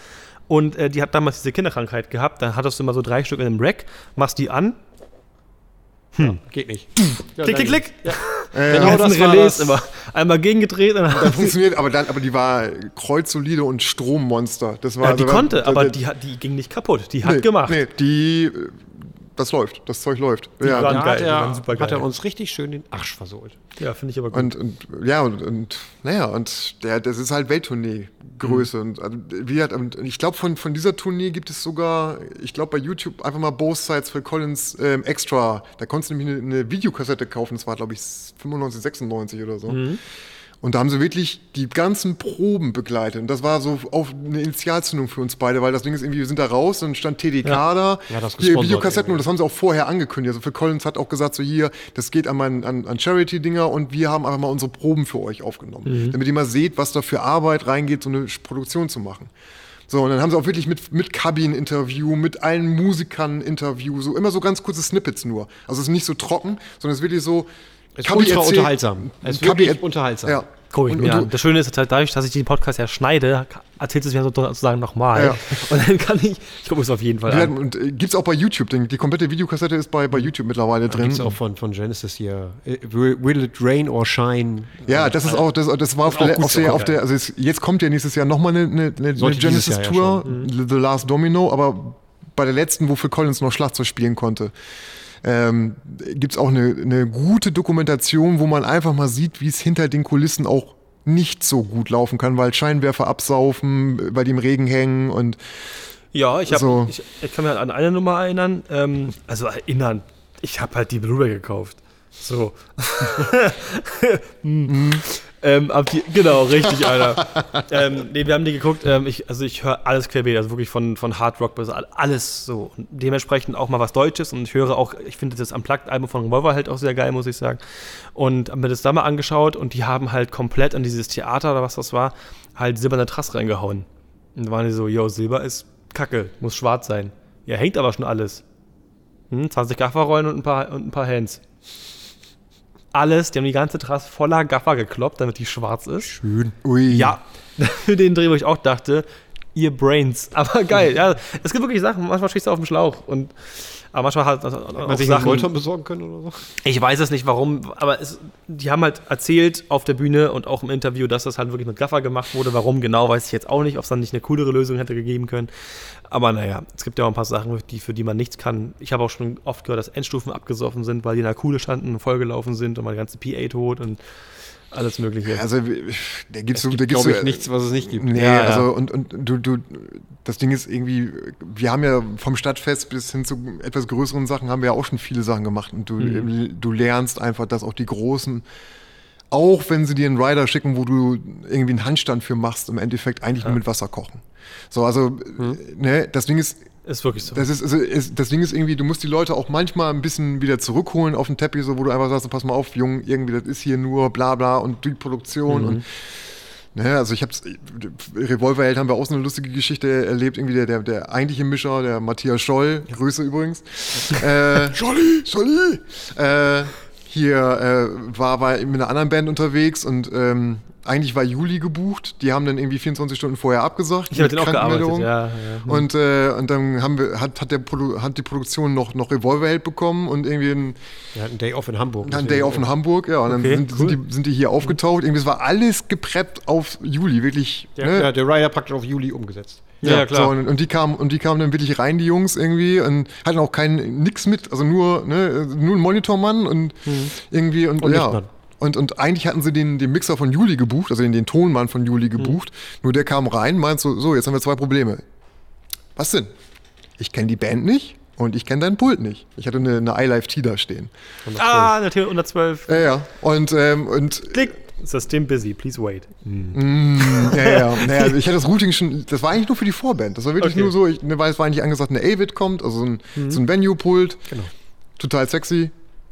Speaker 1: Und äh, die hat damals diese Kinderkrankheit gehabt. Da hattest du immer so drei Stück in einem Rack, machst die an.
Speaker 3: Geht nicht. Ja,
Speaker 1: Klick, klick,
Speaker 3: dann-
Speaker 1: klick.
Speaker 3: Ja.
Speaker 2: äh,
Speaker 3: Genau das
Speaker 1: Relais
Speaker 3: das.
Speaker 1: immer. Einmal gegengedreht und dann
Speaker 2: das funktioniert, aber dann, aber die war kreuzsolide und Strommonster. Das war,
Speaker 1: ja, die
Speaker 2: also,
Speaker 1: konnte, aber die, die ging nicht kaputt. Die hat
Speaker 2: nee,
Speaker 1: gemacht.
Speaker 2: Nee, die, das läuft, das Zeug läuft. ja,
Speaker 1: waren
Speaker 3: Da
Speaker 1: geil,
Speaker 3: hat
Speaker 1: die
Speaker 3: er,
Speaker 1: waren super
Speaker 3: hat er uns richtig schön den Arsch versohlt.
Speaker 1: Ja, finde ich aber gut.
Speaker 2: Und, und ja, und, und naja, und der, das ist halt Welttournee-Größe.
Speaker 1: Mhm.
Speaker 2: Und also, wie und ich glaube, von, von dieser Tournee gibt es sogar, ich glaube, bei YouTube einfach mal Both Sides für Collins ähm, extra. Da konntest du nämlich eine, eine Videokassette kaufen, das war, glaube ich, 95, 96 oder so.
Speaker 1: Mhm.
Speaker 2: Und da haben sie wirklich die ganzen Proben begleitet. Und das war so auch eine Initialzündung für uns beide, weil das Ding ist irgendwie, wir sind da raus, dann stand TDK da,
Speaker 3: Ja, das
Speaker 2: hier Videokassetten
Speaker 3: irgendwie.
Speaker 2: und das haben sie auch vorher angekündigt. Also für Collins hat auch gesagt, so hier, das geht an, mein, an, an Charity-Dinger und wir haben einfach mal unsere Proben für euch aufgenommen. Damit ihr mal seht, was da für Arbeit reingeht, so eine Produktion zu machen. So, und dann haben sie auch wirklich mit, mit Cabin-Interview, mit allen Musikern Interview, so immer so ganz kurze Snippets nur. Also es ist nicht so trocken, sondern es ist wirklich so.
Speaker 3: Es ist ultra
Speaker 2: erzählt-
Speaker 3: unterhaltsam. Es ist wirklich
Speaker 2: er-
Speaker 3: unterhaltsam.
Speaker 2: Ja.
Speaker 1: Guck ich
Speaker 2: Und-
Speaker 1: mir
Speaker 2: und
Speaker 1: an. Das Schöne ist halt dadurch, dass ich den Podcast ja schneide, du es mir sozusagen nochmal.
Speaker 2: Ja.
Speaker 1: Und dann kann ich, ich gucke es auf jeden Fall
Speaker 2: Ja,
Speaker 1: an.
Speaker 2: und äh, gibt's auch bei YouTube. Die komplette Videokassette ist bei, bei YouTube mittlerweile drin.
Speaker 3: Gibt es auch von, von Genesis hier. äh, Will, it rain or shine?
Speaker 2: Ja, das ist auch, das, das war auf
Speaker 3: auch
Speaker 2: der, auf der, auf der also es, jetzt kommt ja nächstes Jahr nochmal eine, eine, eine
Speaker 3: Jahr ja
Speaker 2: Genesis-Tour, The Last Domino, aber bei der letzten, wo Phil Collins noch Schlagzeug spielen konnte, ähm, gibt es auch eine, eine gute Dokumentation, wo man einfach mal sieht, wie es hinter den Kulissen auch nicht so gut laufen kann, weil Scheinwerfer absaufen, weil die im Regen hängen und
Speaker 1: Ja, ich, hab,
Speaker 2: So.
Speaker 1: ich, ich kann mich an eine Nummer erinnern. Ähm, also erinnern. Ich habe halt die Blu-ray gekauft. So. Hm. Ähm, die, genau, richtig, Alter. ähm, nee, wir haben die geguckt. Ähm, ich, also ich höre alles querbeet, also wirklich von, von Hard Rock bis all- alles so. Und dementsprechend auch mal was Deutsches. Und ich höre auch, ich finde das Unplugged-Album von Revolver halt auch sehr geil, muss ich sagen. Und habe mir das da mal angeschaut und die haben halt komplett an dieses Theater oder was das war, halt silberne Trass reingehauen. Und da waren die so, yo, Silber ist Kacke, muss schwarz sein. Ja, hängt aber schon alles. Hm, 20 Gafferrollen und ein paar, und ein paar Hands. Alles, die haben die ganze Trasse voller Gaffer gekloppt, damit die schwarz ist.
Speaker 3: Schön.
Speaker 2: ui.
Speaker 1: Ja, für den Dreh, wo ich auch dachte, ihr Brains. Aber geil, ja. Es gibt wirklich Sachen, manchmal stehst du auf dem Schlauch. Und, aber manchmal halt
Speaker 3: Hat man sich
Speaker 1: Sachen.
Speaker 3: Molton besorgen können oder so?
Speaker 1: Ich weiß es nicht warum, aber es, die haben halt erzählt auf der Bühne und auch im Interview, dass das halt wirklich mit Gaffer gemacht wurde. Warum genau, weiß ich jetzt auch nicht, ob es dann nicht eine coolere Lösung hätte gegeben können. Aber naja, es gibt ja auch ein paar Sachen, die, für die man nichts kann. Ich habe auch schon oft gehört, dass Endstufen abgesoffen sind, weil die in der Kuhle standen und vollgelaufen sind und meine ganze PA tot und alles Mögliche.
Speaker 2: Also, da gibt's so, da gibt's
Speaker 3: Glaube
Speaker 2: so,
Speaker 3: ich nichts, was es nicht gibt.
Speaker 2: Nee,
Speaker 1: Ja, ja.
Speaker 2: also und, und du, du, das Ding ist irgendwie, wir haben ja vom Stadtfest bis hin zu etwas größeren Sachen haben wir ja auch schon viele Sachen gemacht und du,
Speaker 1: Mhm.
Speaker 2: du lernst einfach, dass auch die Großen, auch wenn sie dir einen Rider schicken, wo du irgendwie einen Handstand für machst, im Endeffekt eigentlich nur mit Wasser kochen. So, also,
Speaker 1: Mhm.
Speaker 2: ne, das Ding ist,
Speaker 1: ist wirklich so.
Speaker 2: das ist, also, ist, das Ding ist irgendwie, du musst die Leute auch manchmal ein bisschen wieder zurückholen auf den Teppich, so wo du einfach sagst, pass mal auf, Jung, irgendwie, das ist hier nur bla bla und die Produktion und ne, also ich hab's, Revolverheld haben wir auch so eine lustige Geschichte erlebt, irgendwie der, der, der eigentliche Mischer, der Matthias Scholl, Grüße übrigens. äh, Scholli, Scholli! Äh, hier äh, war, war mit einer anderen Band unterwegs und ähm, eigentlich war Juli gebucht. Die haben dann irgendwie 24 Stunden vorher abgesagt.
Speaker 1: ich habe
Speaker 2: mit
Speaker 1: den auch gearbeitet, ja. ja.
Speaker 2: Und, äh, und dann haben wir, hat, hat, der Produ hat die Produktion noch, noch Revolverheld bekommen und irgendwie ein,
Speaker 3: Wir hatten Day Off in Hamburg.
Speaker 2: ein Day off in Hamburg, ja, und dann
Speaker 1: Okay,
Speaker 2: sind,
Speaker 1: cool.
Speaker 2: sind, die, sind die hier aufgetaucht. Irgendwie, es war alles gepreppt auf Juli, wirklich.
Speaker 3: Der,
Speaker 2: ne?
Speaker 3: ja, der Rider praktisch auf Juli umgesetzt.
Speaker 1: Ja, ja, klar.
Speaker 2: So, und, und die kamen und die kamen dann wirklich rein, die Jungs irgendwie und hatten auch kein nix mit, also nur ne, nur ein Monitormann und irgendwie und,
Speaker 3: Und
Speaker 2: ja.
Speaker 3: Lichtmann.
Speaker 2: Und, und eigentlich hatten sie den, den Mixer von Juli gebucht, also den, den Tonmann von Juli gebucht. Nur der kam rein, meint so, so, jetzt haben wir zwei Probleme. Was denn? Ich kenne die Band nicht und ich kenne deinen Pult nicht. Ich hatte eine, eine iLife T da stehen.
Speaker 1: Ah, natürlich 112.
Speaker 2: Ja, ja. Und, ähm, und
Speaker 1: Klick. System busy, please wait.
Speaker 2: Ja, ja. Naja, also ich hatte das Routing schon, das war eigentlich nur für die Vorband. Das war wirklich
Speaker 1: Okay.
Speaker 2: nur so, ich, ne, weil es war eigentlich angesagt, eine Avid kommt, also so ein, so ein Venue-Pult.
Speaker 3: Genau.
Speaker 2: Total sexy.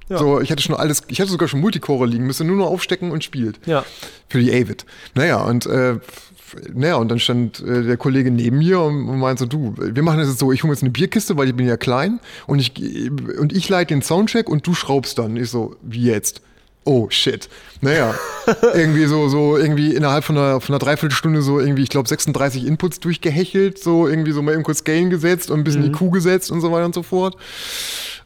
Speaker 1: Ja.
Speaker 2: So, ich hatte schon alles, ich hatte sogar schon Multicore liegen, müsste nur noch aufstecken und spielt.
Speaker 1: Ja.
Speaker 2: Für die Avid. Naja, und äh, naja, und dann stand äh, der Kollege neben mir und, und meinte so, du, wir machen das jetzt so, ich hole jetzt eine Bierkiste, weil ich bin ja klein und ich, und ich leite den Soundcheck und du schraubst dann. Ich so, wie jetzt? Oh shit. Naja, irgendwie so, so, irgendwie innerhalb von einer, von einer Dreiviertelstunde so irgendwie, ich glaube, 36 Inputs durchgehechelt, so irgendwie so mal eben kurz Gain gesetzt und ein bisschen IQ gesetzt und so weiter und so fort.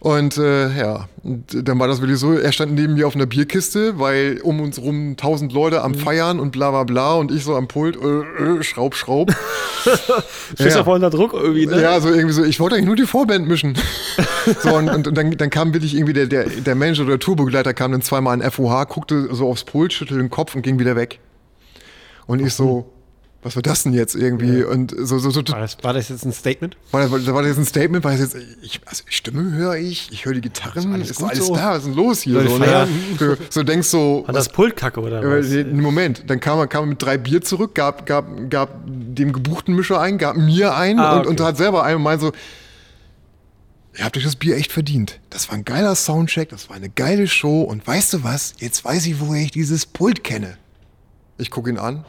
Speaker 2: Und äh, ja, und dann war das wirklich so, er stand neben mir auf einer Bierkiste, weil um uns rum tausend Leute am Feiern und bla bla bla und ich so am Pult, äh, äh, schraub, schraub.
Speaker 1: Stehst
Speaker 2: Ja.
Speaker 1: voll unter Druck irgendwie, ne?
Speaker 2: Ja, so irgendwie so, ich wollte eigentlich nur die Vorband mischen. so, und, und, und dann, dann kam wirklich irgendwie der, der, der Manager oder der Tourbegleiter kam dann zweimal an FOH, guckte so aufs Pult, schüttelte den Kopf und ging wieder weg. Und ich so, was war das denn jetzt irgendwie? Und so, so, so,
Speaker 3: War das, war das jetzt ein Statement?
Speaker 2: war das, war das jetzt ein Statement? War das jetzt, ich, also Stimme höre ich, ich höre die Gitarren,
Speaker 3: alles
Speaker 2: ist alles
Speaker 3: so?
Speaker 2: da, was ist denn los hier? So, ne? so, so denkst so,
Speaker 1: Hat das Pult kacke oder was?
Speaker 2: Moment, dann kam er, kam er mit drei Bier zurück, gab, gab, gab dem gebuchten Mischer ein, gab mir ein
Speaker 1: Ah,
Speaker 2: und,
Speaker 1: okay.
Speaker 2: und hat selber einen und meinte so, ihr habt euch das Bier echt verdient. Das war ein geiler Soundcheck, das war eine geile Show und weißt du was, jetzt weiß ich, woher ich dieses Pult kenne. Ich gucke ihn an,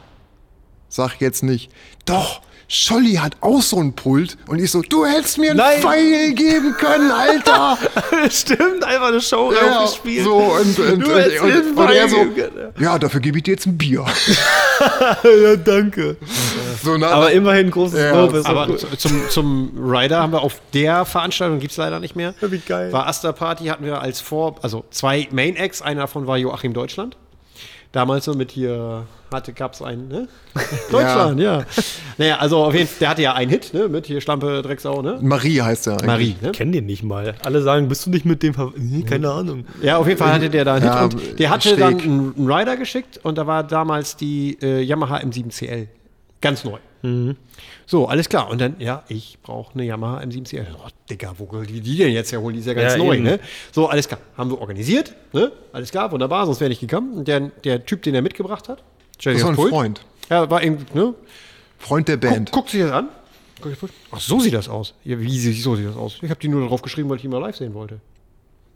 Speaker 2: sag jetzt nicht, doch, Scholli hat auch so ein Pult und ich so, du hättest mir einen
Speaker 1: Nein.
Speaker 2: Pfeil geben können, Alter.
Speaker 1: Stimmt, einfach eine Show
Speaker 2: Ja,
Speaker 1: aufgespielt.
Speaker 2: so und, und,
Speaker 1: Du
Speaker 2: und, und,
Speaker 1: einen
Speaker 2: und er so, ja, dafür gebe ich dir jetzt ein Bier.
Speaker 1: ja, danke.
Speaker 2: so nah.
Speaker 1: Aber immerhin großes
Speaker 2: Ja,
Speaker 1: Lob. Ist
Speaker 3: Aber
Speaker 1: aber
Speaker 3: zu- zum, zum Rider haben wir auf der Veranstaltung, gibt es leider nicht mehr.
Speaker 1: Wie geil.
Speaker 3: War Asta Party, hatten wir als Vor-, also zwei Main Acts, einer davon war Joachim Deutschland. Damals so mit hier, hatte, gab es einen, ne? Deutschland, ja. Naja, also auf jeden Fall, der hatte ja einen Hit, ne? Mit hier Schlampe, Drecksau, ne?
Speaker 2: Marie heißt er eigentlich.
Speaker 3: Marie, ne?
Speaker 1: ich kenne den nicht mal. Alle sagen, bist du nicht mit dem Ver Nee, Keine Ahnung.
Speaker 3: Ja, auf jeden Fall hatte der da einen
Speaker 2: Ja,
Speaker 3: Hit und der hatte
Speaker 2: schräg.
Speaker 3: dann einen, einen Rider geschickt und da war damals die äh, Yamaha M7CL. Ganz neu. So, alles klar. Und dann, ja, ich brauche eine Yamaha M7CL. Oh, Digga, wo will die die denn jetzt herholen? Die ist ja ganz
Speaker 1: Ja,
Speaker 3: neu,
Speaker 1: eben.
Speaker 3: ne? So, alles klar. Haben wir organisiert, ne? Alles klar, wunderbar, sonst wäre ich nicht gekommen. Und der, der Typ, den er mitgebracht hat, stell
Speaker 2: Das war ein
Speaker 3: Pult.
Speaker 2: Freund.
Speaker 3: Ja, war eben, ne?
Speaker 2: Freund der
Speaker 3: Guck,
Speaker 2: Band.
Speaker 3: guckt sich das an. Guck. Ach, so sieht das aus. Ja, wie so sieht das aus? Ich habe die nur darauf geschrieben, weil ich ihn mal live sehen wollte.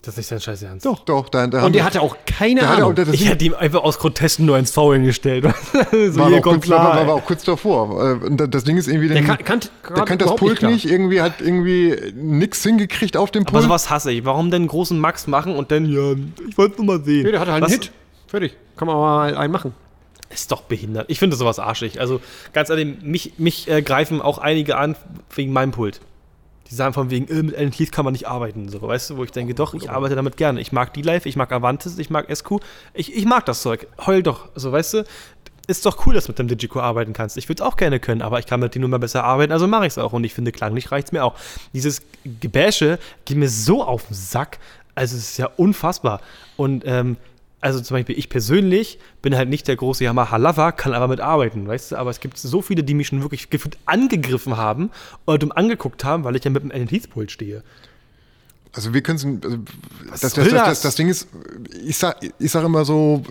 Speaker 1: Das ist nicht dein Scheiß Ernst.
Speaker 3: Doch.
Speaker 2: Doch, da, da
Speaker 3: Und der hatte auch keine
Speaker 2: da hat er auch,
Speaker 3: Ahnung.
Speaker 2: das,
Speaker 1: Ich hätte ihm einfach aus Grotesten nur ins Faulen gestellt. so,
Speaker 2: war,
Speaker 1: hier
Speaker 2: aber auch
Speaker 1: kommt
Speaker 2: kurz, war, war,
Speaker 1: klar.
Speaker 2: war auch kurz davor. Äh, Und das- Ding ist irgendwie,
Speaker 3: Der
Speaker 2: den-
Speaker 3: kann, kann,
Speaker 2: der kann das Pult
Speaker 3: klar.
Speaker 2: nicht, irgendwie hat irgendwie nix hingekriegt auf dem
Speaker 1: Aber
Speaker 2: Pult.
Speaker 1: sowas hasse ich. Warum denn einen großen Max machen und dann, ja, ich wollte nur mal sehen.
Speaker 3: Nee, der hatte halt einen
Speaker 1: Was-
Speaker 3: Hit. Fertig. Kann man mal einen machen.
Speaker 1: Ist doch behindert. Ich finde sowas arschig. Also ganz ehrlich, mich, mich äh, greifen auch einige an wegen meinem Pult. Die sagen von wegen, äh, mit Alan Heath kann man nicht arbeiten. So, weißt du, wo ich denke, doch, ich arbeite damit gerne. Ich mag D-Life, ich mag Avantis, ich mag SQ. Ich, ich mag das Zeug. Heul doch. So, weißt du, ist doch cool, dass du mit dem Digico arbeiten kannst. Ich würde es auch gerne können, aber ich kann mit nur mal besser arbeiten, also mache ich es auch. Und ich finde, klanglich reicht es mir auch. Dieses Gebäsche geht mir so auf den Sack. Also, es ist ja unfassbar. Und, ähm, also zum Beispiel ich persönlich bin halt nicht der große Yamaha-Lover, kann aber mitarbeiten, weißt du? Aber es gibt so viele, die mich schon wirklich gefühlt angegriffen haben und angeguckt haben, weil ich ja mit dem Heath-Pult stehe.
Speaker 2: Also wir können also das, das, das, das,
Speaker 1: das?
Speaker 2: Ding ist, ich sag, ich sag immer so,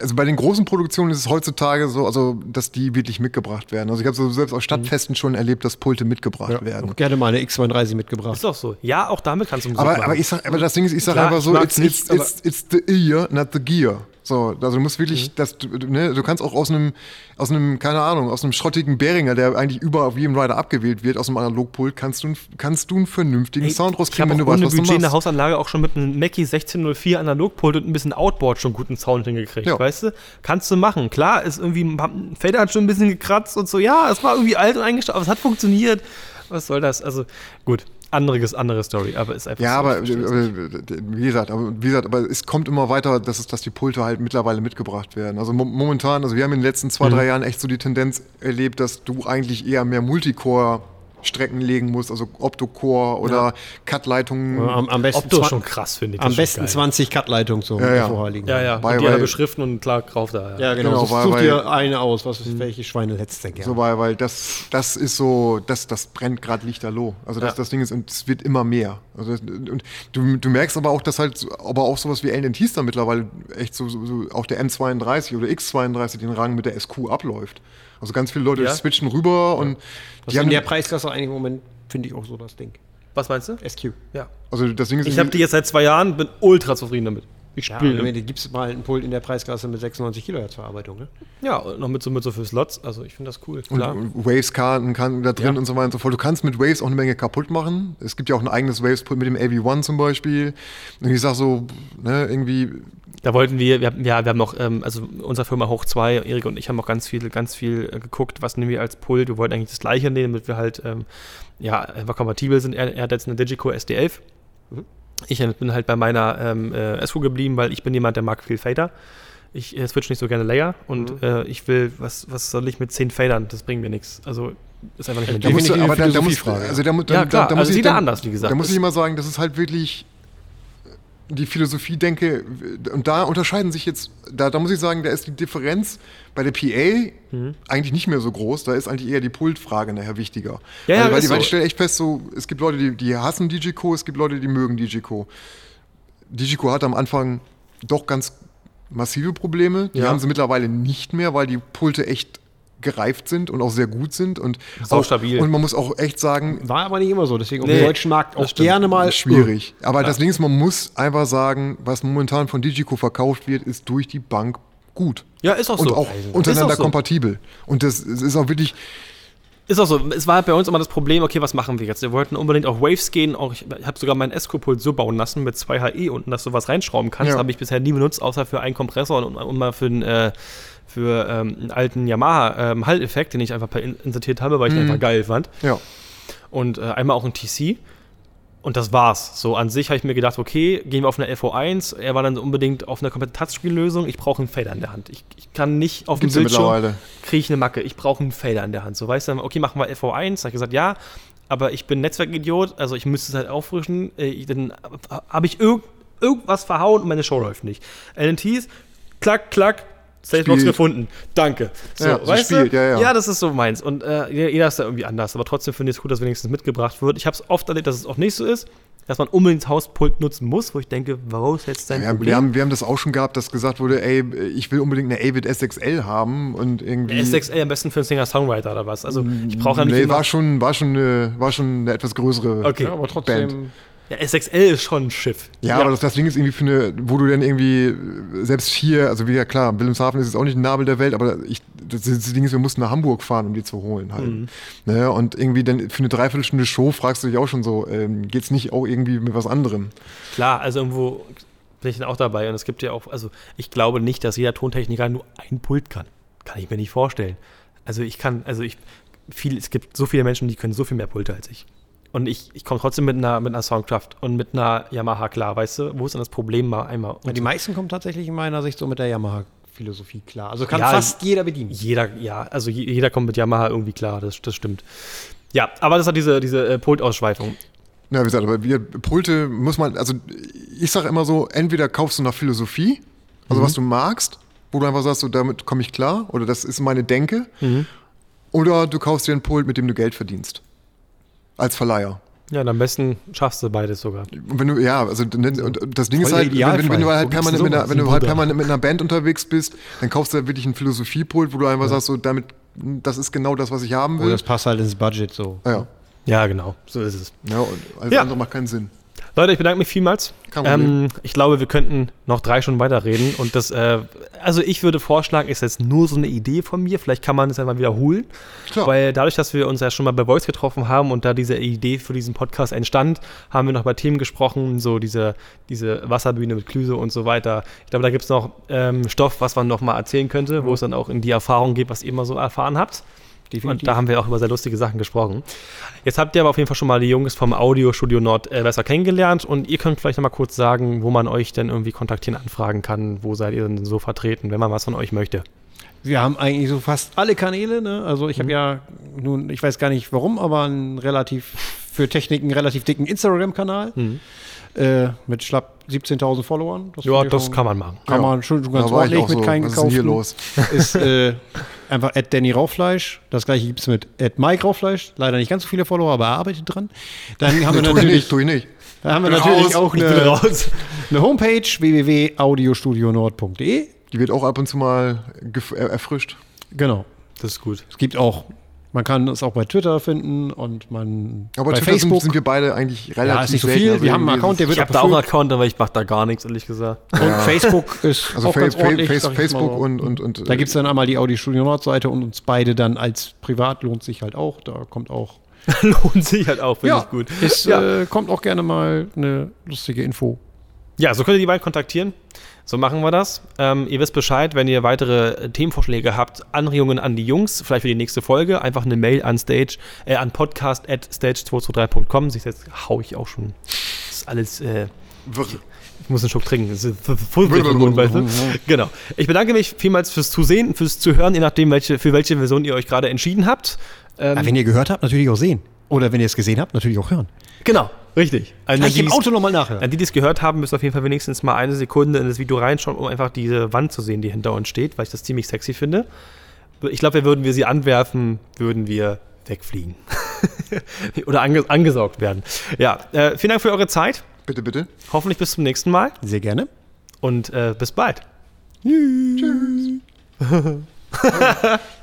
Speaker 2: also bei den großen Produktionen ist es heutzutage so, also dass die wirklich mitgebracht werden. Also ich habe so selbst auf Stadtfesten schon erlebt, dass Pulte mitgebracht werden.
Speaker 3: Auch gerne mal eine X32 mitgebracht.
Speaker 1: Ist doch so. Ja, auch damit kannst du Musik
Speaker 2: Aber,
Speaker 1: machen.
Speaker 2: aber ich sag, aber das Ding ist, ich sag
Speaker 1: Klar,
Speaker 2: einfach so, it's,
Speaker 1: nicht,
Speaker 2: it's, it's, it's the ear, not the gear. So, also du musst wirklich,
Speaker 1: Mhm.
Speaker 2: das, du, ne, du kannst auch aus einem, aus einem, keine Ahnung, aus einem schrottigen Behringer, der eigentlich überall auf jedem Rider abgewählt wird, aus einem Analogpult, kannst du, einen- kannst du einen vernünftigen
Speaker 1: Ey,
Speaker 2: Sound
Speaker 1: ich
Speaker 2: rauskriegen,
Speaker 1: habe
Speaker 2: wenn du weißt, was du
Speaker 1: Budget in der
Speaker 2: machst.
Speaker 1: Hausanlage auch schon mit einem Mackie 1604 Analogpult und ein bisschen Outboard schon guten Sound hingekriegt,
Speaker 2: Ja.
Speaker 1: weißt du? Kannst du machen. Klar, ist irgendwie, ein Fader hat schon ein bisschen gekratzt und so. Ja, es war irgendwie alt und eingestellt, aber es hat funktioniert. Was soll das? Also, gut. Anderes, andere Story, aber ist einfach
Speaker 2: Ja,
Speaker 1: so.
Speaker 2: aber, wie gesagt, aber wie gesagt, aber es kommt immer weiter, dass, es, dass die Pulte halt mittlerweile mitgebracht werden. Also mo momentan, also wir haben in den letzten zwei,
Speaker 1: Mhm.
Speaker 2: drei Jahren echt so die Tendenz erlebt, dass du eigentlich eher mehr Multicore Strecken legen musst, also Optocore oder Cut-Leitungen.
Speaker 3: Am, am besten,
Speaker 1: Opto schon krass, finde ich.
Speaker 3: am besten
Speaker 1: geil.
Speaker 3: 20 Cut-Leitungen so
Speaker 2: Ja, ja.
Speaker 3: vorher liegen.
Speaker 1: Ja, ja.
Speaker 2: Weil-
Speaker 1: und die alle beschriften und klar drauf da.
Speaker 3: Ja, genau.
Speaker 2: Genau,
Speaker 3: such
Speaker 2: weil-
Speaker 3: such
Speaker 2: weil-
Speaker 3: dir eine aus, was ist, welche Schweine hättest du gerne?
Speaker 2: So, weil, weil das, das ist so, das, das brennt gerade lichterloh. Also das,
Speaker 1: Ja.
Speaker 2: das Ding ist, und es wird immer mehr. Also das, und du, du merkst aber auch, dass halt, aber auch sowas wie Alien Teaster mittlerweile echt so, so, so auch der M32 oder X32 den Rang mit der SQ abläuft. Also ganz viele Leute
Speaker 1: Ja.
Speaker 2: switchen rüber und
Speaker 3: das
Speaker 2: die
Speaker 3: ist in
Speaker 2: haben,
Speaker 3: der Preisklasse eigentlich im Moment, finde ich auch so das Ding.
Speaker 1: Was meinst du?
Speaker 3: SQ.
Speaker 1: Ja.
Speaker 2: also das Ding ist
Speaker 1: Ich habe die jetzt seit zwei Jahren, bin ultra zufrieden damit. Ich
Speaker 3: Ja,
Speaker 1: spiele.
Speaker 3: ja, gibt es mal einen Pult in der Preisklasse mit 96 Kilohertz Verarbeitung, ne?
Speaker 1: Ja, und noch mit so, mit so für Slots. Also ich finde das cool. Klar.
Speaker 2: und Waves-Karten kann da drin
Speaker 1: Ja.
Speaker 2: und so weiter und so fort. Du kannst mit Waves auch eine Menge kaputt machen. Es gibt ja auch ein eigenes Waves-Pult mit dem AV1 zum Beispiel. Und ich sag so, ne, irgendwie,
Speaker 1: Da wollten wir, wir haben, ja, wir haben noch, ähm, also unsere Firma Hoch 2, Erik und ich haben auch ganz viel, ganz viel äh, geguckt, was nehmen wir als Pult. Wir wollten eigentlich das gleiche nehmen, damit wir halt, ähm, ja, einfach kompatibel sind. Er, er hat jetzt eine Digico SD11. Ich äh, bin halt bei meiner ähm, äh, SQ geblieben, weil ich bin jemand, der mag viel Fader. Ich äh, switch nicht so gerne Layer und äh, ich will, was, was soll ich mit 10 Fadern? Das bringt mir nichts. Also ist einfach nicht mein
Speaker 2: Da
Speaker 1: Ding.
Speaker 2: musst du, aber da, da muss,
Speaker 3: Philosophiefrage,
Speaker 2: also da, da,
Speaker 1: Ja, klar,
Speaker 2: da, da muss
Speaker 1: also
Speaker 2: ich
Speaker 1: jeder
Speaker 2: dann,
Speaker 1: anders, wie gesagt.
Speaker 2: Da muss ich immer sagen, das ist halt wirklich die Philosophie denke, und da unterscheiden sich jetzt, da, da muss ich sagen, da ist die Differenz bei der PA
Speaker 1: Mhm.
Speaker 2: eigentlich nicht mehr so groß, da ist eigentlich eher die Pultfrage nachher wichtiger.
Speaker 1: Ja, ja,
Speaker 2: weil, weil,
Speaker 1: ist
Speaker 2: die, weil
Speaker 1: so.
Speaker 2: ich stelle echt fest, so, es gibt Leute, die, die hassen DigiCo, es gibt Leute, die mögen DigiCo. DigiCo hat am Anfang doch ganz massive Probleme, die
Speaker 1: Ja.
Speaker 2: haben sie mittlerweile nicht mehr, weil die Pulte echt gereift sind und auch sehr gut sind und
Speaker 1: Sau
Speaker 2: auch,
Speaker 1: stabil.
Speaker 2: Und man muss auch echt sagen,
Speaker 3: War aber nicht immer so, deswegen auf
Speaker 1: Nee,
Speaker 3: dem deutschen Markt
Speaker 1: das
Speaker 3: auch gerne mal
Speaker 2: schwierig. Aber das Ding ist, man muss einfach sagen, was momentan von Digico verkauft wird, ist durch die Bank gut.
Speaker 1: Ja, ist auch
Speaker 2: und
Speaker 1: so.
Speaker 2: auch
Speaker 1: Ist
Speaker 2: untereinander
Speaker 1: auch so.
Speaker 2: kompatibel. Und das, es ist auch wirklich,
Speaker 1: Ist auch so. Es war halt bei uns immer das Problem, okay, was machen wir jetzt? Wir wollten unbedingt auf Waves gehen. Auch ich habe sogar meinen Esco-Pult so bauen lassen mit 2 HE unten, dass du was reinschrauben kannst.
Speaker 2: Ja.
Speaker 1: Habe ich bisher nie benutzt, außer für einen Kompressor und, und mal für einen, äh, für, ähm, einen alten Yamaha ähm, den ich einfach per in- insertiert habe, weil ich den einfach geil fand.
Speaker 2: Ja.
Speaker 1: Und äh, einmal auch ein TC. Und das war's. So an sich habe ich mir gedacht, okay, gehen wir auf eine FO1. Er war dann unbedingt auf einer komplette Touchscreen-Lösung. Ich brauche einen Fader in der Hand. Ich, ich kann nicht auf dem Bildschirm kriege ich eine Macke. Ich brauche einen Fader in der Hand. So weißt du, dann, okay, machen wir FO1. Habe ich gesagt, ja, aber ich bin Netzwerkidiot, also ich müsste es halt auffrischen. Äh, ich- dann habe ich irg irgendwas verhauen und meine Show läuft nicht. LNTs, klack, klack, Salesbox
Speaker 2: Spielt.
Speaker 1: gefunden. Danke. So,
Speaker 2: Ja, so
Speaker 1: weißt
Speaker 2: spielt,
Speaker 1: du?
Speaker 2: ja, ja.
Speaker 1: das ist so meins. Und äh, jeder ist da irgendwie anders. Aber trotzdem finde ich es gut, dass wenigstens mitgebracht wird. Ich habe es oft erlebt, dass es auch nicht so ist, dass man unbedingt das Hauspult nutzen muss, wo ich denke, warum ist jetzt dein
Speaker 2: Wir haben,
Speaker 1: Problem?
Speaker 2: wir, haben, wir haben das auch schon gehabt, dass gesagt wurde, ey, ich will unbedingt eine Avid S6L haben und irgendwie.
Speaker 1: S6L am besten für einen Singer-Songwriter oder was? Also ich brauche ja nicht
Speaker 2: Nee, war schon, war, schon eine, war schon eine etwas größere.
Speaker 1: Okay.
Speaker 3: Ja, aber trotzdem.
Speaker 2: Band.
Speaker 1: Ja, S6L ist schon ein Schiff.
Speaker 2: Ja, aber das, das Ding ist irgendwie für eine, wo du dann irgendwie, äh, selbst hier, also wie ja klar, Wilhelmshaven ist jetzt auch nicht ein Nabel der Welt, aber ich, das, das Ding ist, wir mussten nach Hamburg fahren, um die zu holen halt.
Speaker 1: Mhm.
Speaker 2: Ne, und irgendwie dann für eine Dreiviertelstunde Show fragst du dich auch schon so, ähm, geht's nicht auch irgendwie mit was anderem?
Speaker 1: Klar, also irgendwo bin ich dann auch dabei. Und es gibt ja auch, also ich glaube nicht, dass jeder Tontechniker nur ein Pult kann. Kann ich mir nicht vorstellen. Also ich kann, also ich, viel, es gibt so viele Menschen, die können so viel mehr Pulte als ich. Und ich, ich komme trotzdem mit einer, mit einer Soundcraft und mit einer Yamaha klar, weißt du? Wo ist denn das Problem mal einmal?
Speaker 3: Ja, die meisten kommen tatsächlich in meiner Sicht so mit der Yamaha-Philosophie klar. Also kann
Speaker 1: Ja,
Speaker 3: fast jeder bedienen.
Speaker 1: Jeder, ja, also je- jeder kommt mit Yamaha irgendwie klar, das, das stimmt. Ja, aber das hat diese, diese äh, Pultausschweifung.
Speaker 2: Ja, wie gesagt, aber wir, Pulte muss man, also ich sage immer so, entweder kaufst du nach Philosophie, also was du magst, wo du einfach sagst, so, damit komme ich klar, oder das ist meine Denke, oder du kaufst dir einen Pult, mit dem du Geld verdienst. Als Verleiher.
Speaker 1: Ja, und am besten schaffst du beides sogar.
Speaker 2: Und wenn du, ja, also ne, und das Ding
Speaker 3: Voll
Speaker 2: ist halt, wenn, wenn du
Speaker 3: Wo
Speaker 2: halt permanent mit, einer, wenn du halt permanent mit einer Band unterwegs bist, dann kaufst du halt wirklich einen Philosophiepult, wo du einfach sagst, so damit, das ist genau das, was ich haben will.
Speaker 3: das passt halt ins Budget so.
Speaker 2: ja.
Speaker 1: Ja, genau, so ist es.
Speaker 2: ja, und alles
Speaker 1: Ja.
Speaker 2: andere macht keinen Sinn.
Speaker 1: Leute, ich bedanke mich vielmals. Ähm, ich glaube, wir könnten noch drei Stunden weiterreden. Und das, äh, also ich würde vorschlagen, ist jetzt nur so eine Idee von mir. Vielleicht kann man es ja mal wiederholen.
Speaker 2: Klar.
Speaker 1: Weil dadurch, dass wir uns ja schon mal bei Voice getroffen haben und da diese Idee für diesen Podcast entstand, haben wir noch über Themen gesprochen, so diese, diese Wasserbühne mit Klüse und so weiter. Ich glaube, da gibt es noch ähm, Stoff, was man noch mal erzählen könnte, wo es dann auch in die Erfahrung geht, was ihr immer so erfahren habt. Und da haben wir auch über sehr lustige Sachen gesprochen. Jetzt habt ihr aber auf jeden Fall schon mal die Jungs vom Audiostudio Nord äh, besser kennengelernt und ihr könnt vielleicht noch mal kurz sagen, wo man euch denn irgendwie kontaktieren, anfragen kann. Wo seid ihr denn so vertreten, wenn man was von euch möchte?
Speaker 3: Wir haben eigentlich so fast alle Kanäle. Ne? Also ich habe ja nun, ich weiß gar nicht warum, aber einen relativ für Techniken relativ dicken Instagram-Kanal äh, mit schlapp 17.000 Followern.
Speaker 1: Ja,
Speaker 3: finde ich
Speaker 1: das
Speaker 3: schon-
Speaker 1: kann man machen.
Speaker 3: Kann
Speaker 2: Ja.
Speaker 3: man schon schon ganz ordentlich mit
Speaker 2: so,
Speaker 3: keinen
Speaker 2: was ist denn hier los?
Speaker 3: Ist äh, einfach at Danny Rauchfleisch. Das gleiche gibt es mit at Mike Rauchfleisch. Leider nicht ganz so viele Follower, aber er arbeitet dran. Dann haben wir
Speaker 2: tu ich
Speaker 3: natürlich,
Speaker 2: nicht, tu ich nicht.
Speaker 3: da haben wir
Speaker 2: Bin
Speaker 3: natürlich
Speaker 2: raus.
Speaker 3: auch eine,
Speaker 1: raus.
Speaker 3: eine Homepage www.audiostudionord.de.
Speaker 2: Die wird auch ab und zu mal er- erfrischt.
Speaker 3: Genau.
Speaker 1: Das ist gut.
Speaker 3: Es gibt auch, man kann es auch bei Twitter finden und man
Speaker 2: Aber
Speaker 3: bei
Speaker 2: Twitter
Speaker 3: Facebook.
Speaker 2: sind, sind wir beide eigentlich relativ
Speaker 3: ja, ist nicht so viel.
Speaker 2: Also
Speaker 3: wir haben einen Account, der wird
Speaker 1: Ich habe da auch einen. Account, aber ich mache da gar nichts, ehrlich gesagt.
Speaker 3: Und Facebook ist
Speaker 2: Also
Speaker 3: auch ganz ordentlich.
Speaker 2: Facebook
Speaker 3: so.
Speaker 2: und, und, und
Speaker 3: Da gibt es dann einmal die Audi Studio Nord-Seite und uns beide dann als privat lohnt sich halt auch. Da kommt auch.
Speaker 1: Lohnt sich halt auch, finde ich gut.
Speaker 3: Ist,
Speaker 1: Ja.
Speaker 3: äh, kommt auch gerne mal eine lustige Info.
Speaker 1: Ja, so könnt ihr die beiden kontaktieren. So machen wir das. Ähm, ihr wisst Bescheid, wenn ihr weitere Themenvorschläge habt, Anregungen an die Jungs, vielleicht für die nächste Folge, einfach eine Mail an stage, äh, an podcast at stage223.com. Sich jetzt hau ich auch schon. Das ist alles, äh,
Speaker 2: Wirr.
Speaker 1: ich muss einen Schluck trinken. Weißt du? Genau. Ich bedanke mich vielmals fürs Zusehen, fürs Zuhören, je nachdem, welche, für welche Version ihr euch gerade entschieden habt. Ähm,
Speaker 3: wenn ihr gehört habt, natürlich auch sehen. Oder wenn ihr es gesehen habt, natürlich auch hören.
Speaker 1: genau, richtig. Also
Speaker 3: Gleich
Speaker 1: die,
Speaker 3: im Auto nochmal nachhören.
Speaker 1: An die, die es gehört haben, müssen auf jeden Fall wenigstens mal eine Sekunde in das Video reinschauen, um einfach diese Wand zu sehen, die hinter uns steht, weil ich das ziemlich sexy finde. Ich glaube, wir würden wir sie anwerfen, würden wir wegfliegen. Oder ange angesaugt werden. Ja, äh, vielen Dank für eure Zeit.
Speaker 2: Bitte, bitte.
Speaker 1: Hoffentlich bis zum nächsten Mal
Speaker 3: Sehr gerne.
Speaker 1: und äh, bis bald.
Speaker 2: Tschüss.